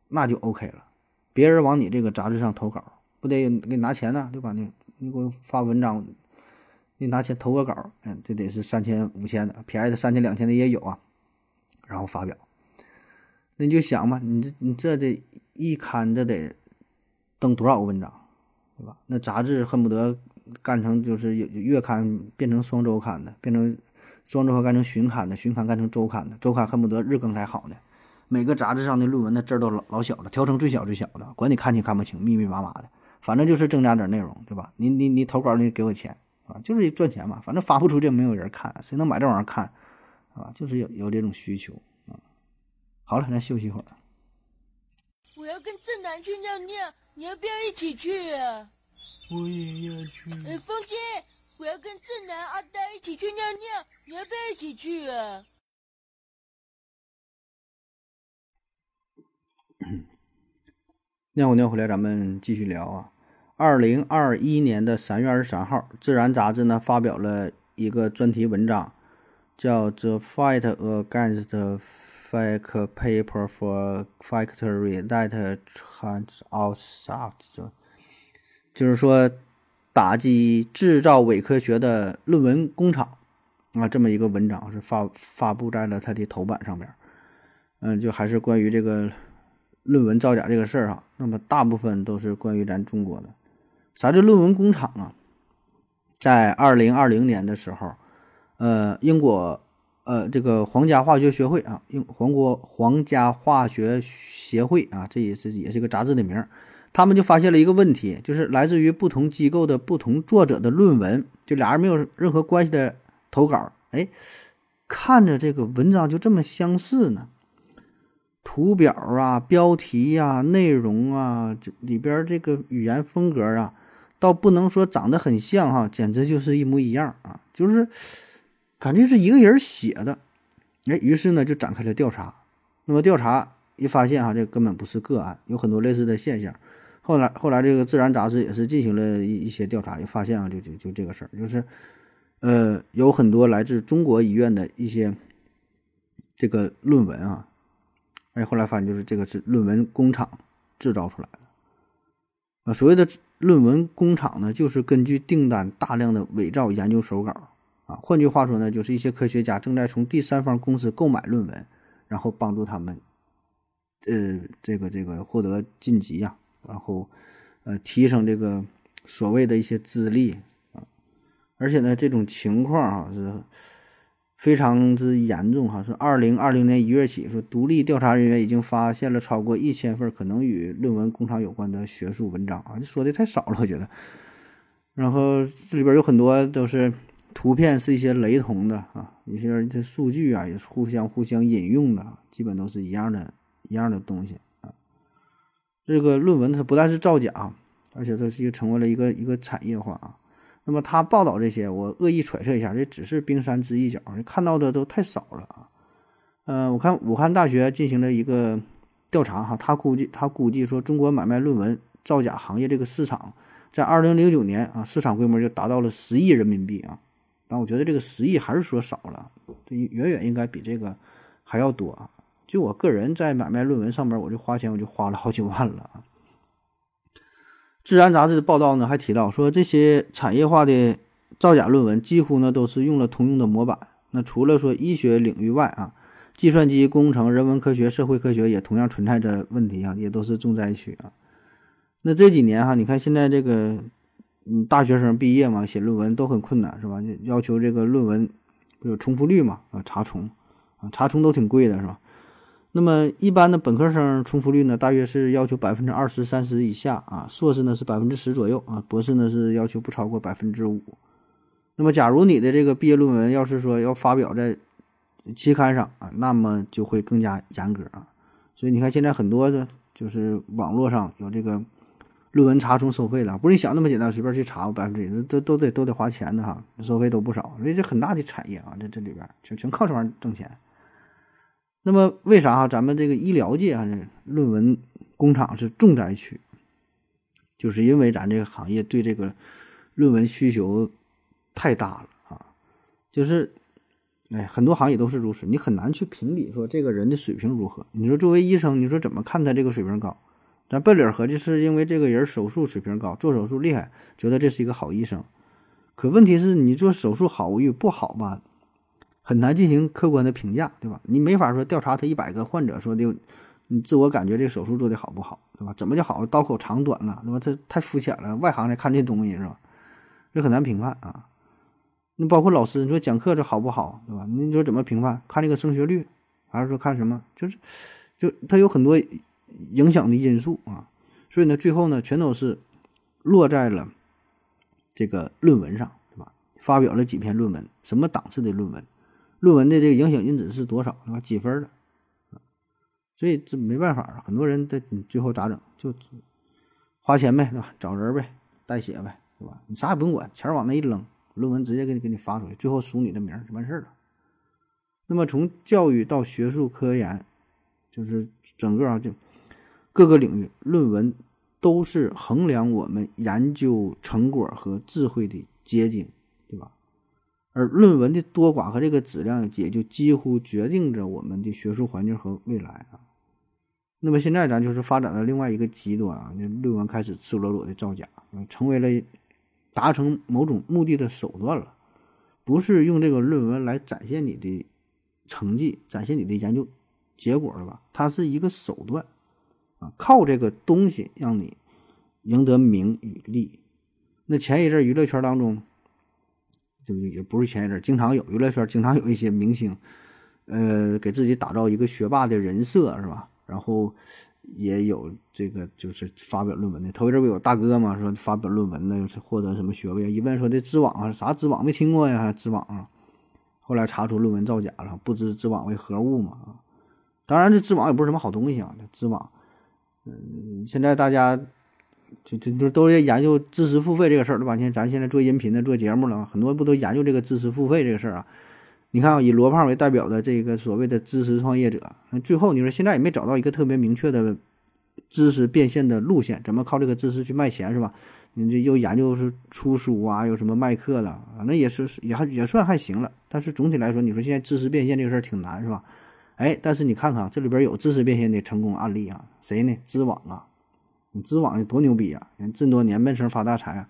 那就 OK 了。别人往你这个杂志上投稿。不得给你拿钱呢，对吧？你你给我发文章，你拿钱投个稿，嗯，这得是三千五千的，便宜的三千两千的也有啊。然后发表，那你就想吧，你这你这得一刊这得登多少个文章，对吧？那杂志恨不得干成就是月刊变成双周刊的，变成双周刊干成旬刊的，旬刊干成周刊的，周刊恨不得日更才好呢。每个杂志上的论文的字都老老小了，调成最小最小的，管你看清看不清，密密麻麻的。反正就是增加点内容，对吧？你你你投稿，你给我钱啊，就是赚钱嘛。反正发不出去，没有人看，谁能买这玩意儿看，啊？就是有有这种需求啊。好了，咱休息一会儿。我要跟正南去尿尿，你要不要一起去啊？我也要去。哎，风姐，我要跟正南、阿呆一起去尿尿，你要不要一起去啊？尿过尿回来，咱们继续聊啊。二零二一年的三月二十三号，《自然》杂志呢发表了一个专题文章，叫《The Fight Against Fake Paper for Factory That Hands Out Sucks》，就是说打击制造伪科学的论文工厂啊，这么一个文章是发发布在了它的头版上边。嗯，就还是关于这个。论文造假这个事儿哈，那么大部分都是关于咱中国的。啥叫论文工厂啊？在二零二零年的时候，呃，英国呃这个皇家化学学会啊，用皇国皇家化学协会啊，这也是也是个杂志的名儿，他们就发现了一个问题，就是来自于不同机构的不同作者的论文，就俩人没有任何关系的投稿，哎，看着这个文章就这么相似呢。图表啊，标题呀，内容啊，这里边这个语言风格啊，倒不能说长得很像哈，简直就是一模一样啊，就是感觉是一个人写的。哎，于是呢就展开了调查。那么调查一发现哈，这根本不是个案，有很多类似的现象。后来后来这个《自然》杂志也是进行了一一些调查，也发现啊，就就就这个事儿，就是呃，有很多来自中国医院的一些这个论文啊。哎，后来发现就是这个是论文工厂制造出来的啊。所谓的论文工厂呢，就是根据订单大量的伪造研究手稿啊。换句话说呢，就是一些科学家正在从第三方公司购买论文，然后帮助他们，呃，这个这个获得晋级呀，然后呃提升这个所谓的一些资历啊。而且呢，这种情况啊是。非常之严重哈，是二零二零年一月起，说独立调查人员已经发现了超过一千份可能与论文工厂有关的学术文章啊，这说的太少了，我觉得。然后这里边有很多都是图片是一些雷同的啊，一些这数据啊也是互相互相引用的，基本都是一样的一样的东西啊。这个论文它不但是造假，而且它是一个成为了一个一个产业化啊。那么他报道这些，我恶意揣测一下，这只是冰山之一角，看到的都太少了啊。嗯，我看武汉大学进行了一个调查哈，他估计他估计说，中国买卖论文造假行业这个市场，在二零零九年啊，市场规模就达到了十亿人民币啊。但我觉得这个十亿还是说少了，这远远应该比这个还要多啊。就我个人在买卖论文上面，我就花钱我就花了好几万了啊。《自然》杂志的报道呢，还提到说，这些产业化的造假论文几乎呢都是用了通用的模板。那除了说医学领域外啊，计算机工程、人文科学、社会科学也同样存在着问题啊，也都是重灾区啊。那这几年哈，你看现在这个嗯，大学生毕业嘛，写论文都很困难，是吧？要求这个论文有重复率嘛，啊，查重啊，查重都挺贵的，是吧？那么一般的本科生重复率呢，大约是要求百分之二十三十以下啊，硕士呢是百分之十左右啊，博士呢是要求不超过百分之五。那么假如你的这个毕业论文要是说要发表在期刊上啊，那么就会更加严格啊。所以你看现在很多的，就是网络上有这个论文查重收费的，不是你想那么简单，随便去查百分之几，都都得都得花钱的哈，收费都不少，所以这很大的产业啊，这这里边全全靠这玩意儿挣钱。那么为啥哈？咱们这个医疗界啊，这论文工厂是重灾区，就是因为咱这个行业对这个论文需求太大了啊。就是，哎，很多行业都是如此，你很难去评比说这个人的水平如何。你说作为医生，你说怎么看他这个水平高？咱奔理儿合计，是因为这个人手术水平高，做手术厉害，觉得这是一个好医生。可问题是你做手术好与不好吧？很难进行客观的评价，对吧？你没法说调查他一百个患者说的，你自我感觉这手术做的好不好，对吧？怎么就好？刀口长短了，对吧？这太肤浅了，外行来看这东西是吧？这很难评判啊。你包括老师，你说讲课这好不好，对吧？你说怎么评判？看这个升学率，还是说看什么？就是，就他有很多影响的因素啊。所以呢，最后呢，全都是落在了这个论文上，对吧？发表了几篇论文，什么档次的论文？论文的这个影响因子是多少，对吧？几分的？所以这没办法，很多人的你最后咋整？就花钱呗，对吧？找人呗，代写呗，对吧？你啥也不用管，钱往那一扔，论文直接给你给你发出去，最后署你的名就完事儿了。那么从教育到学术科研，就是整个啊，就各个领域，论文都是衡量我们研究成果和智慧的结晶，对吧？而论文的多寡和这个质量，也就几乎决定着我们的学术环境和未来啊。那么现在咱就是发展到另外一个极端啊，那论文开始赤裸裸的造假，成为了达成某种目的的手段了。不是用这个论文来展现你的成绩，展现你的研究结果了吧？它是一个手段靠这个东西让你赢得名与利。那前一阵娱乐圈当中。就也不是前一阵，经常有娱乐圈经常有一些明星，呃，给自己打造一个学霸的人设，是吧？然后也有这个就是发表论文的，头一阵不有大哥嘛，说发表论文的是获得什么学位？一问说的知网啊，啥知网没听过呀？知网啊，后来查出论文造假了，不知知网为何物嘛？当然这知网也不是什么好东西啊，知网，嗯，现在大家。就就就都在研究知识付费这个事儿，对吧？你看咱现在做音频的、做节目了，很多不都研究这个知识付费这个事儿啊？你看啊，以罗胖为代表的这个所谓的知识创业者，最后你说现在也没找到一个特别明确的知识变现的路线，怎么靠这个知识去卖钱，是吧？你这又研究是出书啊，有什么卖课的，反正也是也还也算还行了。但是总体来说，你说现在知识变现这个事儿挺难，是吧？哎，但是你看看这里边有知识变现的成功案例啊，谁呢？知网啊。你知网的多牛逼啊！人这么多年闷声发大财啊，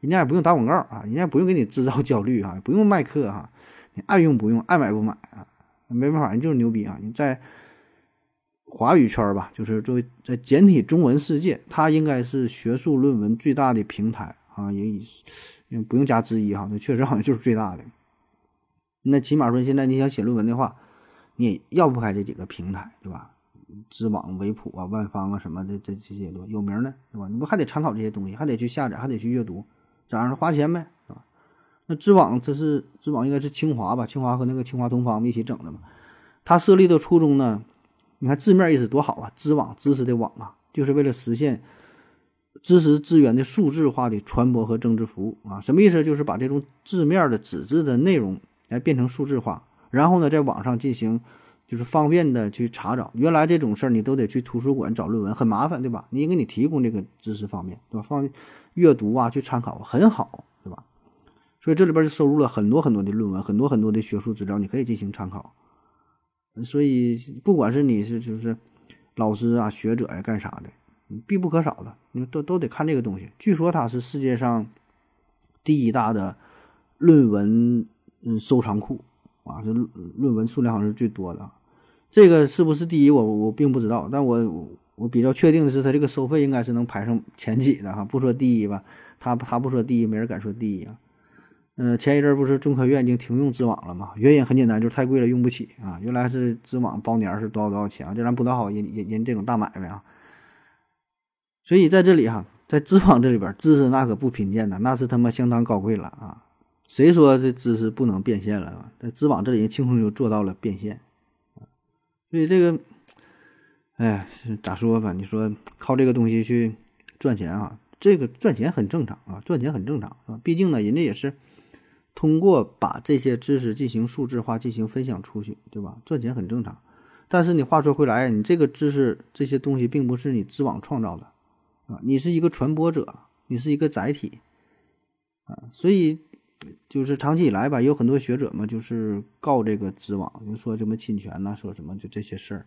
人家也不用打广告啊，人家不用给你制造焦虑啊，不用卖课哈，你爱用不用，爱买不买啊，没办法，人就是牛逼啊！你在华语圈吧，就是作为在简体中文世界，它应该是学术论文最大的平台啊，也不用加之一哈，那确实好像就是最大的。那起码说，现在你想写论文的话，你也绕不开这几个平台，对吧？知网、维普啊、万方啊什么的，这这些多有名的，对吧？你不还得参考这些东西，还得去下载，还得去阅读，咋样？花钱呗，是吧？那知网这是知网，应该是清华吧？清华和那个清华东方一起整的嘛？它设立的初衷呢？你看字面意思多好啊！知网，知识的网啊，就是为了实现知识资源的数字化的传播和增值服务啊。什么意思？就是把这种字面的纸质的内容来变成数字化，然后呢，在网上进行。就是方便的去查找，原来这种事儿你都得去图书馆找论文，很麻烦，对吧？你给你提供这个知识方面，对吧？方阅读啊，去参考很好，对吧？所以这里边就收录了很多很多的论文，很多很多的学术资料，你可以进行参考。所以不管是你是就是老师啊、学者呀干啥的，必不可少的，你都都得看这个东西。据说它是世界上第一大的论文嗯收藏库。啊，这论文数量好像是最多的，这个是不是第一？我我并不知道，但我我比较确定的是，它这个收费应该是能排上前几的哈。不说第一吧，他他不说第一，没人敢说第一啊。呃，前一阵儿不是中科院已经停用知网了吗？原因很简单，就是太贵了，用不起啊。原来是知网包年是多少多少钱啊？这咱不讨好人人人这种大买卖啊。所以在这里哈，在知网这里边，知识那可不贫贱呐，那是他妈相当高贵了啊。谁说这知识不能变现了？在知网这里轻松就做到了变现。所以这个，哎，咋说吧？你说靠这个东西去赚钱啊？这个赚钱很正常啊，赚钱很正常啊。毕竟呢，人家也是。通过把这些知识进行数字化、进行分享出去，对吧？赚钱很正常。但是你话说回来，你这个知识这些东西并不是你知网创造的啊，你是一个传播者，你是一个载体啊。所以就是长期以来吧，有很多学者嘛，就是告这个知网，就说什么侵权呐，说什么就这些事儿，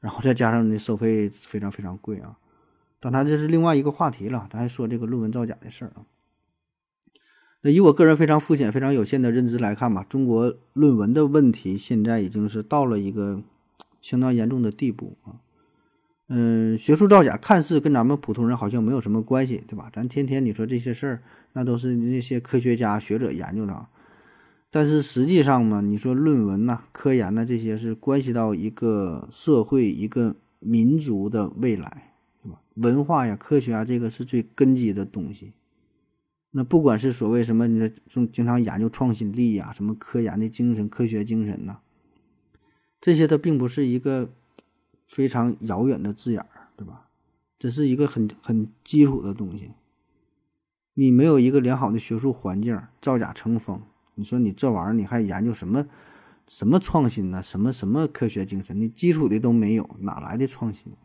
然后再加上你收费非常非常贵啊。当然这是另外一个话题了，咱还说这个论文造假的事儿啊。那以我个人非常肤浅、非常有限的认知来看吧，中国论文的问题现在已经是到了一个相当严重的地步啊。嗯，学术造假看似跟咱们普通人好像没有什么关系，对吧？咱天天你说这些事儿，那都是那些科学家学者研究的。但是实际上嘛，你说论文呐、科研呐，这些是关系到一个社会、一个民族的未来，对吧？文化呀、科学啊，这个是最根基的东西。那不管是所谓什么，你总经常研究创新力呀，什么科研的精神、科学精神呐，这些它并不是一个非常遥远的字眼儿，对吧？这是一个很很基础的东西。你没有一个良好的学术环境，造假成风，你说你这玩意儿你还研究什么什么创新呢？什么什么科学精神？你基础的都没有，哪来的创新？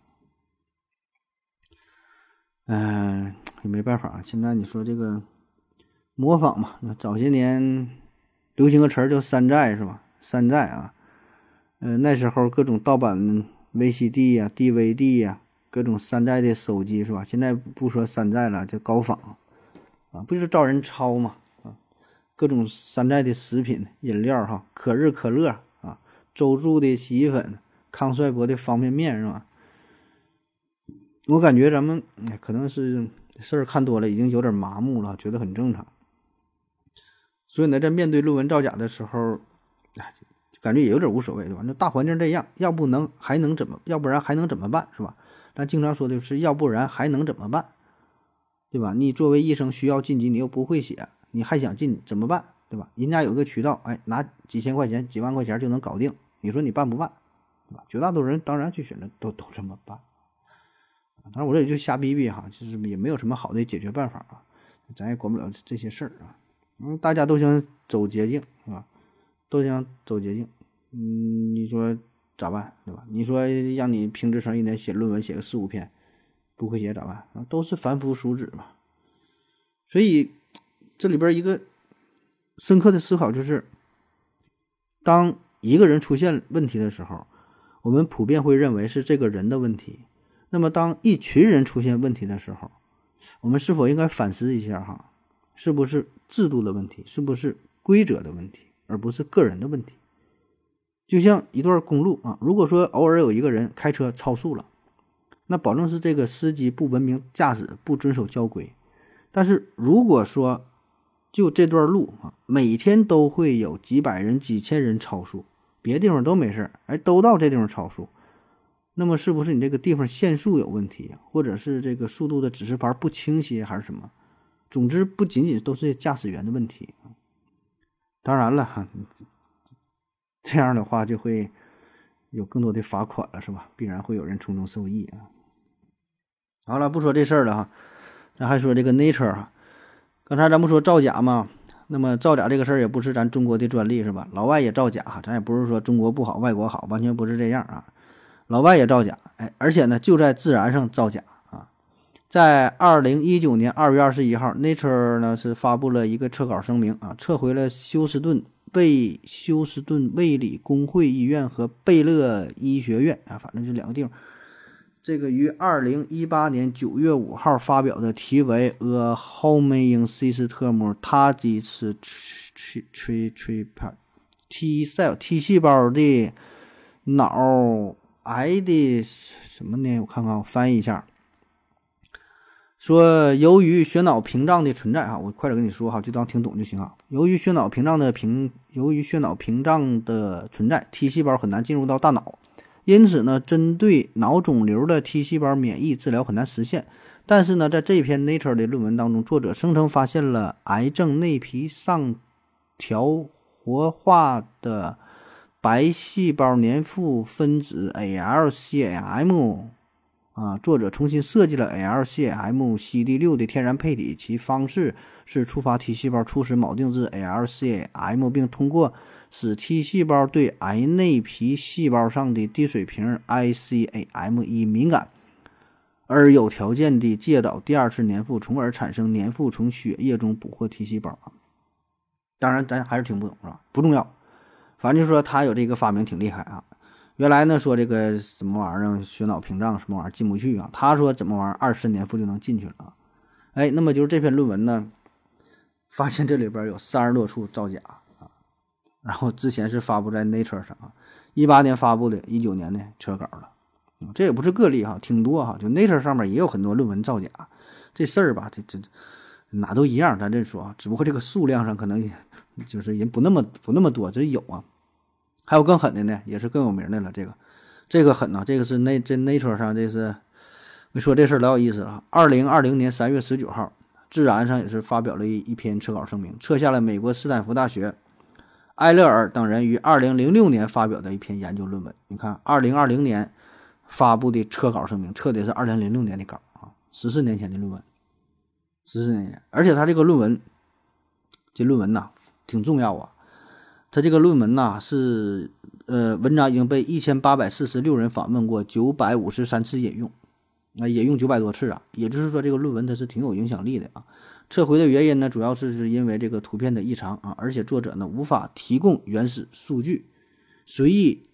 嗯，也没办法。现在你说这个。模仿嘛，早些年流行个词儿叫山寨，是吧？山寨啊，呃，那时候各种盗版 VCD 呀、DVD 呀，各种山寨的手机，是吧？现在不说山寨了，叫高仿啊，不就是招人抄嘛？啊，各种山寨的食品、饮料，哈，可日可乐啊，周助的洗衣粉，康帅博的方便面，是吧？我感觉咱们哎，可能是事儿看多了，已经有点麻木了，觉得很正常。所以呢，在面对论文造假的时候，哎，感觉也有点无所谓，对吧？那大环境这样，要不能还能怎么？要不然还能怎么办，是吧？咱经常说的是，要不然还能怎么办，对吧？你作为医生需要晋级，你又不会写，你还想进怎么办，对吧？人家有个渠道，哎，拿几千块钱、几万块钱就能搞定，你说你办不办，对吧？绝大多数人当然去选择都都这么办。当然，我这也就瞎逼逼哈，就是也没有什么好的解决办法啊，咱也管不了这些事儿啊。嗯，大家都想走捷径，是吧？都想走捷径，嗯，你说咋办，对吧？你说让你评职称一年写论文写个四五篇，不会写咋办？啊，都是凡夫俗子嘛。所以这里边一个深刻的思考就是，当一个人出现问题的时候，我们普遍会认为是这个人的问题。那么当一群人出现问题的时候，我们是否应该反思一下？哈，是不是？制度的问题是不是规则的问题，而不是个人的问题？就像一段公路啊，如果说偶尔有一个人开车超速了，那保证是这个司机不文明驾驶、不遵守交规。但是如果说就这段路啊，每天都会有几百人、几千人超速，别的地方都没事儿，哎，都到这地方超速，那么是不是你这个地方限速有问题或者是这个速度的指示牌不清晰，还是什么？总之，不仅仅都是驾驶员的问题当然了哈，这样的话就会有更多的罚款了，是吧？必然会有人从中受益啊。好了，不说这事儿了哈，咱还说这个 Nature 哈。刚才咱不说造假吗？那么造假这个事儿也不是咱中国的专利，是吧？老外也造假哈，咱也不是说中国不好，外国好，完全不是这样啊。老外也造假，哎，而且呢，就在自然上造假。在二零一九年二月二十一号，Nature 呢是发布了一个撤稿声明啊，撤回了休斯顿贝休斯顿卫理公会医院和贝勒医学院啊，反正就两个地方。这个于二零一八年九月五号发表的题为《A Homing System Targets Tri Tri Tri T Cell T 细胞的脑癌的什么呢？我看看，我翻译一下。说由于血脑屏障的存在啊，我快点跟你说哈，就当听懂就行啊。由于血脑屏障的屏，由于血脑屏障的存在，T 细胞很难进入到大脑，因此呢，针对脑肿瘤的 T 细胞免疫治疗很难实现。但是呢，在这篇 Nature 的论文当中，作者声称发现了癌症内皮上调活化的白细胞粘附分子 ALCAM。啊，作者重新设计了 LCMCD6 的天然配体，其方式是触发 T 细胞初始锚定至 LCM，并通过使 T 细胞对癌内皮细胞上的低水平 ICAM1 敏感，而有条件地介导第二次粘附，从而产生粘附从血液中捕获 T 细胞啊。当然，咱还是听不懂是吧？不重要，反正就说他有这个发明挺厉害啊。原来呢说这个什么玩意儿血脑屏障什么玩意儿进不去啊？他说怎么玩意儿二十年复就能进去了啊？哎，那么就是这篇论文呢，发现这里边有三十多处造假啊，然后之前是发布在 Nature 上啊，一八年发布的，一九年呢撤稿了，这也不是个例哈，挺多哈，就 Nature 上面也有很多论文造假，这事儿吧，这这哪都一样，咱这说啊，只不过这个数量上可能就是人不那么不那么多，这有啊。还有更狠的呢，也是更有名的了。这个，这个狠呐！这个是那这 Nature 上，这是你说这事儿老有意思了。二零二零年三月十九号，《自然》上也是发表了一一篇撤稿声明，撤下了美国斯坦福大学埃勒尔等人于二零零六年发表的一篇研究论文。你看，二零二零年发布的撤稿声明，撤的是二零零六年的稿啊，十四年前的论文，十四年前。而且他这个论文，这论文呐，挺重要啊。他这个论文呐是，呃，文章已经被一千八百四十六人访问过，九百五十三次引用，那引用九百多次啊，也就是说这个论文它是挺有影响力的啊。撤回的原因呢，主要是是因为这个图片的异常啊，而且作者呢无法提供原始数据，随意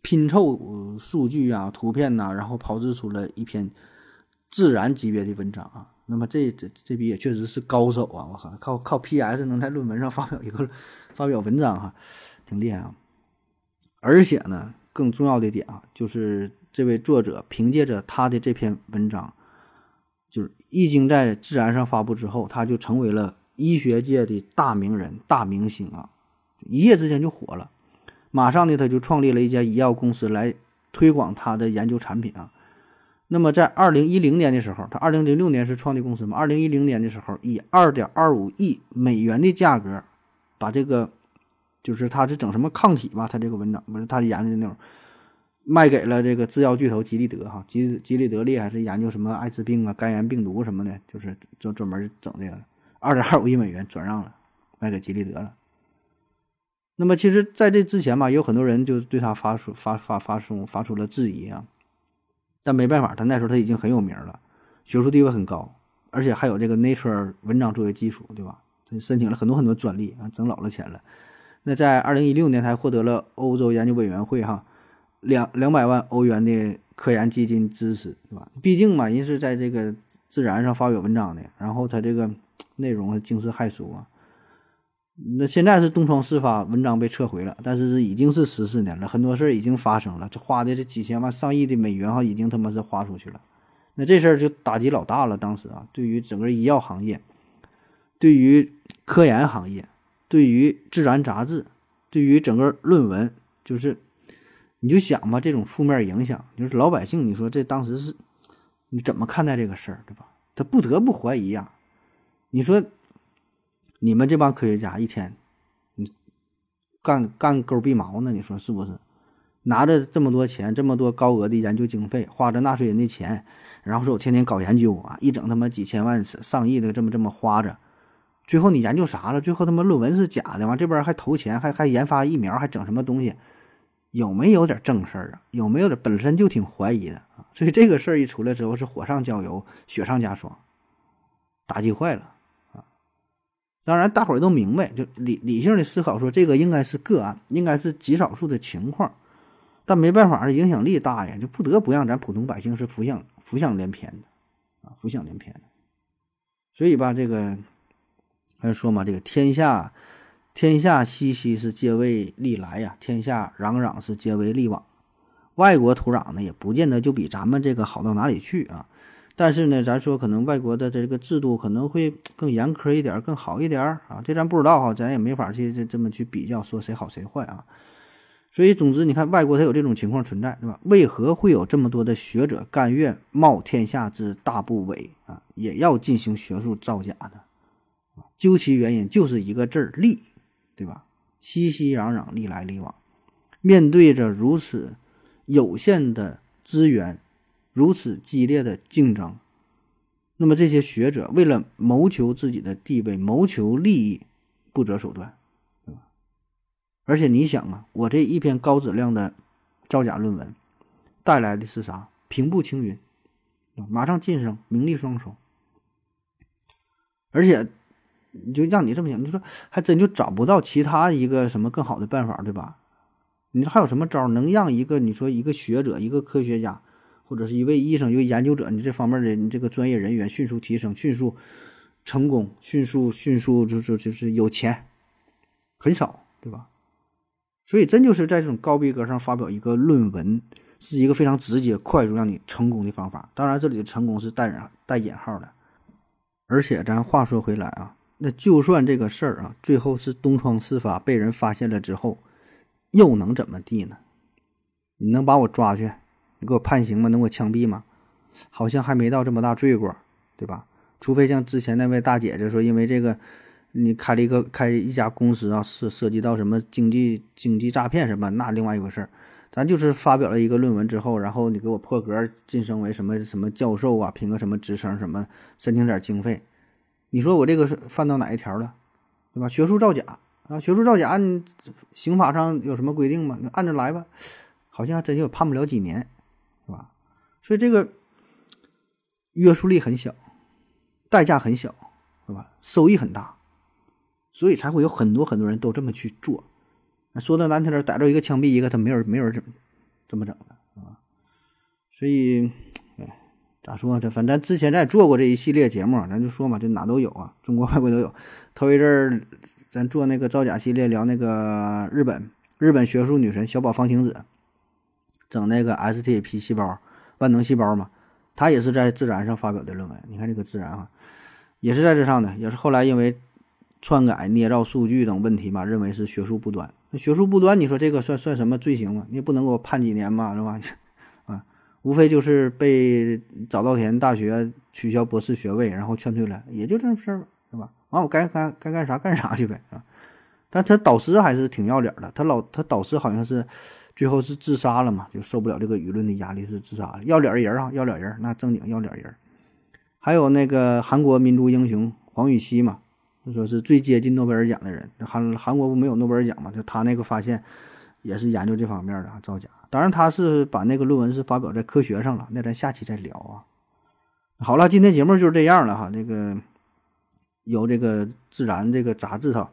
拼凑数据啊、图片呐，然后炮制出了一篇自然级别的文章啊。那么这这这笔也确实是高手啊！我靠，靠靠 PS 能在论文上发表一个发表文章哈，挺厉害啊！而且呢，更重要的点啊，就是这位作者凭借着他的这篇文章，就是一经在自然上发布之后，他就成为了医学界的大名人、大明星啊，一夜之间就火了。马上呢，他就创立了一家医药公司来推广他的研究产品啊。那么在二零一零年的时候，他二零零六年是创立公司嘛？二零一零年的时候，以二点二五亿美元的价格，把这个就是他是整什么抗体吧？他这个文章不是他研究的内容，卖给了这个制药巨头吉利德哈。吉吉利德厉害，是研究什么艾滋病啊、肝炎病毒什么的，就是专专门整这个。二点二五亿美元转让了，卖给吉利德了。那么其实在这之前吧，有很多人就对他发出发发发出发出了质疑啊。但没办法，他那时候他已经很有名了，学术地位很高，而且还有这个 Nature 文章作为基础，对吧？他申请了很多很多专利啊，挣老了钱了。那在二零一六年，他还获得了欧洲研究委员会哈两两百万欧元的科研基金支持，对吧？毕竟嘛，人是在这个自然上发表文章的，然后他这个内容惊世骇俗啊。那现在是东窗事发，文章被撤回了，但是是已经是十四年了，很多事儿已经发生了，这花的这几千万、上亿的美元哈，已经他妈是花出去了。那这事儿就打击老大了，当时啊，对于整个医药行业，对于科研行业，对于自然杂志，对于整个论文，就是你就想吧，这种负面影响，就是老百姓，你说这当时是你怎么看待这个事儿，对吧？他不得不怀疑呀，你说。你们这帮科学家一天，你干干勾鼻毛呢？你说是不是？拿着这么多钱，这么多高额的研究经费，花着纳税人的钱，然后说我天天搞研究啊，一整他妈几千万、上亿的这么这么花着，最后你研究啥了？最后他妈论文是假的，完这边还投钱，还还研发疫苗，还整什么东西？有没有点正事儿啊？有没有点本身就挺怀疑的啊？所以这个事儿一出来之后，是火上浇油，雪上加霜，打击坏了。当然，大伙儿都明白，就理理性的思考，说这个应该是个案，应该是极少数的情况，但没办法，影响力大呀，就不得不让咱普通百姓是浮想浮想联翩的啊，浮想联翩的。所以吧，这个还是说嘛，这个天下天下熙熙是皆为利来呀，天下攘攘是皆为利往。外国土壤呢，也不见得就比咱们这个好到哪里去啊。但是呢，咱说可能外国的这个制度可能会更严苛一点，更好一点啊，这咱不知道哈，咱也没法去这这么去比较，说谁好谁坏啊。所以，总之，你看外国它有这种情况存在，对吧？为何会有这么多的学者甘愿冒天下之大不韪啊，也要进行学术造假呢？究其原因，就是一个字儿利，对吧？熙熙攘攘，利来利往，面对着如此有限的资源。如此激烈的竞争，那么这些学者为了谋求自己的地位、谋求利益，不择手段，对吧？而且你想啊，我这一篇高质量的造假论文带来的是啥？平步青云，马上晋升，名利双收。而且，你就让你这么想，你说还真就找不到其他一个什么更好的办法，对吧？你说还有什么招能让一个你说一个学者、一个科学家？或者是一位医生、一位研究者，你这方面的你这个专业人员迅速提升、迅速成功、迅速迅速就是就是有钱，很少，对吧？所以真就是在这种高逼格上发表一个论文，是一个非常直接、快速让你成功的方法。当然，这里的成功是带引带引号的。而且咱话说回来啊，那就算这个事儿啊，最后是东窗事发，被人发现了之后，又能怎么地呢？你能把我抓去？你给我判刑吗？能给我枪毙吗？好像还没到这么大罪过，对吧？除非像之前那位大姐姐说，因为这个你开了一个开一家公司啊，涉涉及到什么经济经济诈骗什么，那另外一回事儿。咱就是发表了一个论文之后，然后你给我破格晋升为什么什么教授啊，评个什么职称，什么申请点经费。你说我这个是犯到哪一条了，对吧？学术造假啊，学术造假，你刑法上有什么规定吗？你按着来吧，好像真就判不了几年。所以这个约束力很小，代价很小，对吧？收益很大，所以才会有很多很多人都这么去做。说的难听点，逮着一个枪毙一个，他没有没有人这么这么整的啊。所以，哎，咋说这？反正之前咱也做过这一系列节目，咱就说嘛，这哪都有啊，中国外国都有。头一阵儿咱做那个造假系列，聊那个日本日本学术女神小宝方晴子。整那个 STP 细胞、万能细胞嘛，他也是在《自然》上发表的论文。你看这个《自然》啊，也是在这上的，也是后来因为篡改、捏造数据等问题嘛，认为是学术不端。学术不端，你说这个算算什么罪行吗？你也不能给我判几年嘛，是吧？啊，无非就是被早稻田大学取消博士学位，然后劝退了，也就这事儿，是吧？完我该干该干啥干啥去呗，啊。但他导师还是挺要脸的，他老他导师好像是。最后是自杀了嘛？就受不了这个舆论的压力，是自杀了。要脸人啊，要脸人，那正经要脸人。还有那个韩国民族英雄黄禹锡嘛，就说是最接近诺贝尔奖的人。韩韩国不没有诺贝尔奖嘛？就他那个发现也是研究这方面的造假。当然他是把那个论文是发表在科学上了。那咱下期再聊啊。好了，今天节目就是这样了哈。这个由这个自然这个杂志哈。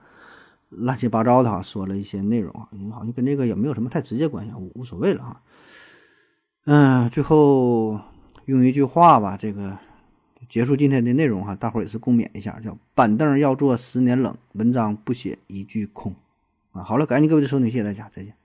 乱七八糟的哈，说了一些内容啊，好像跟这个也没有什么太直接关系，无无所谓了哈。嗯，最后用一句话吧，这个结束今天的内容哈，大伙儿也是共勉一下，叫板凳要坐十年冷，文章不写一句空啊。好了，感谢各位的收听，谢谢大家，再见。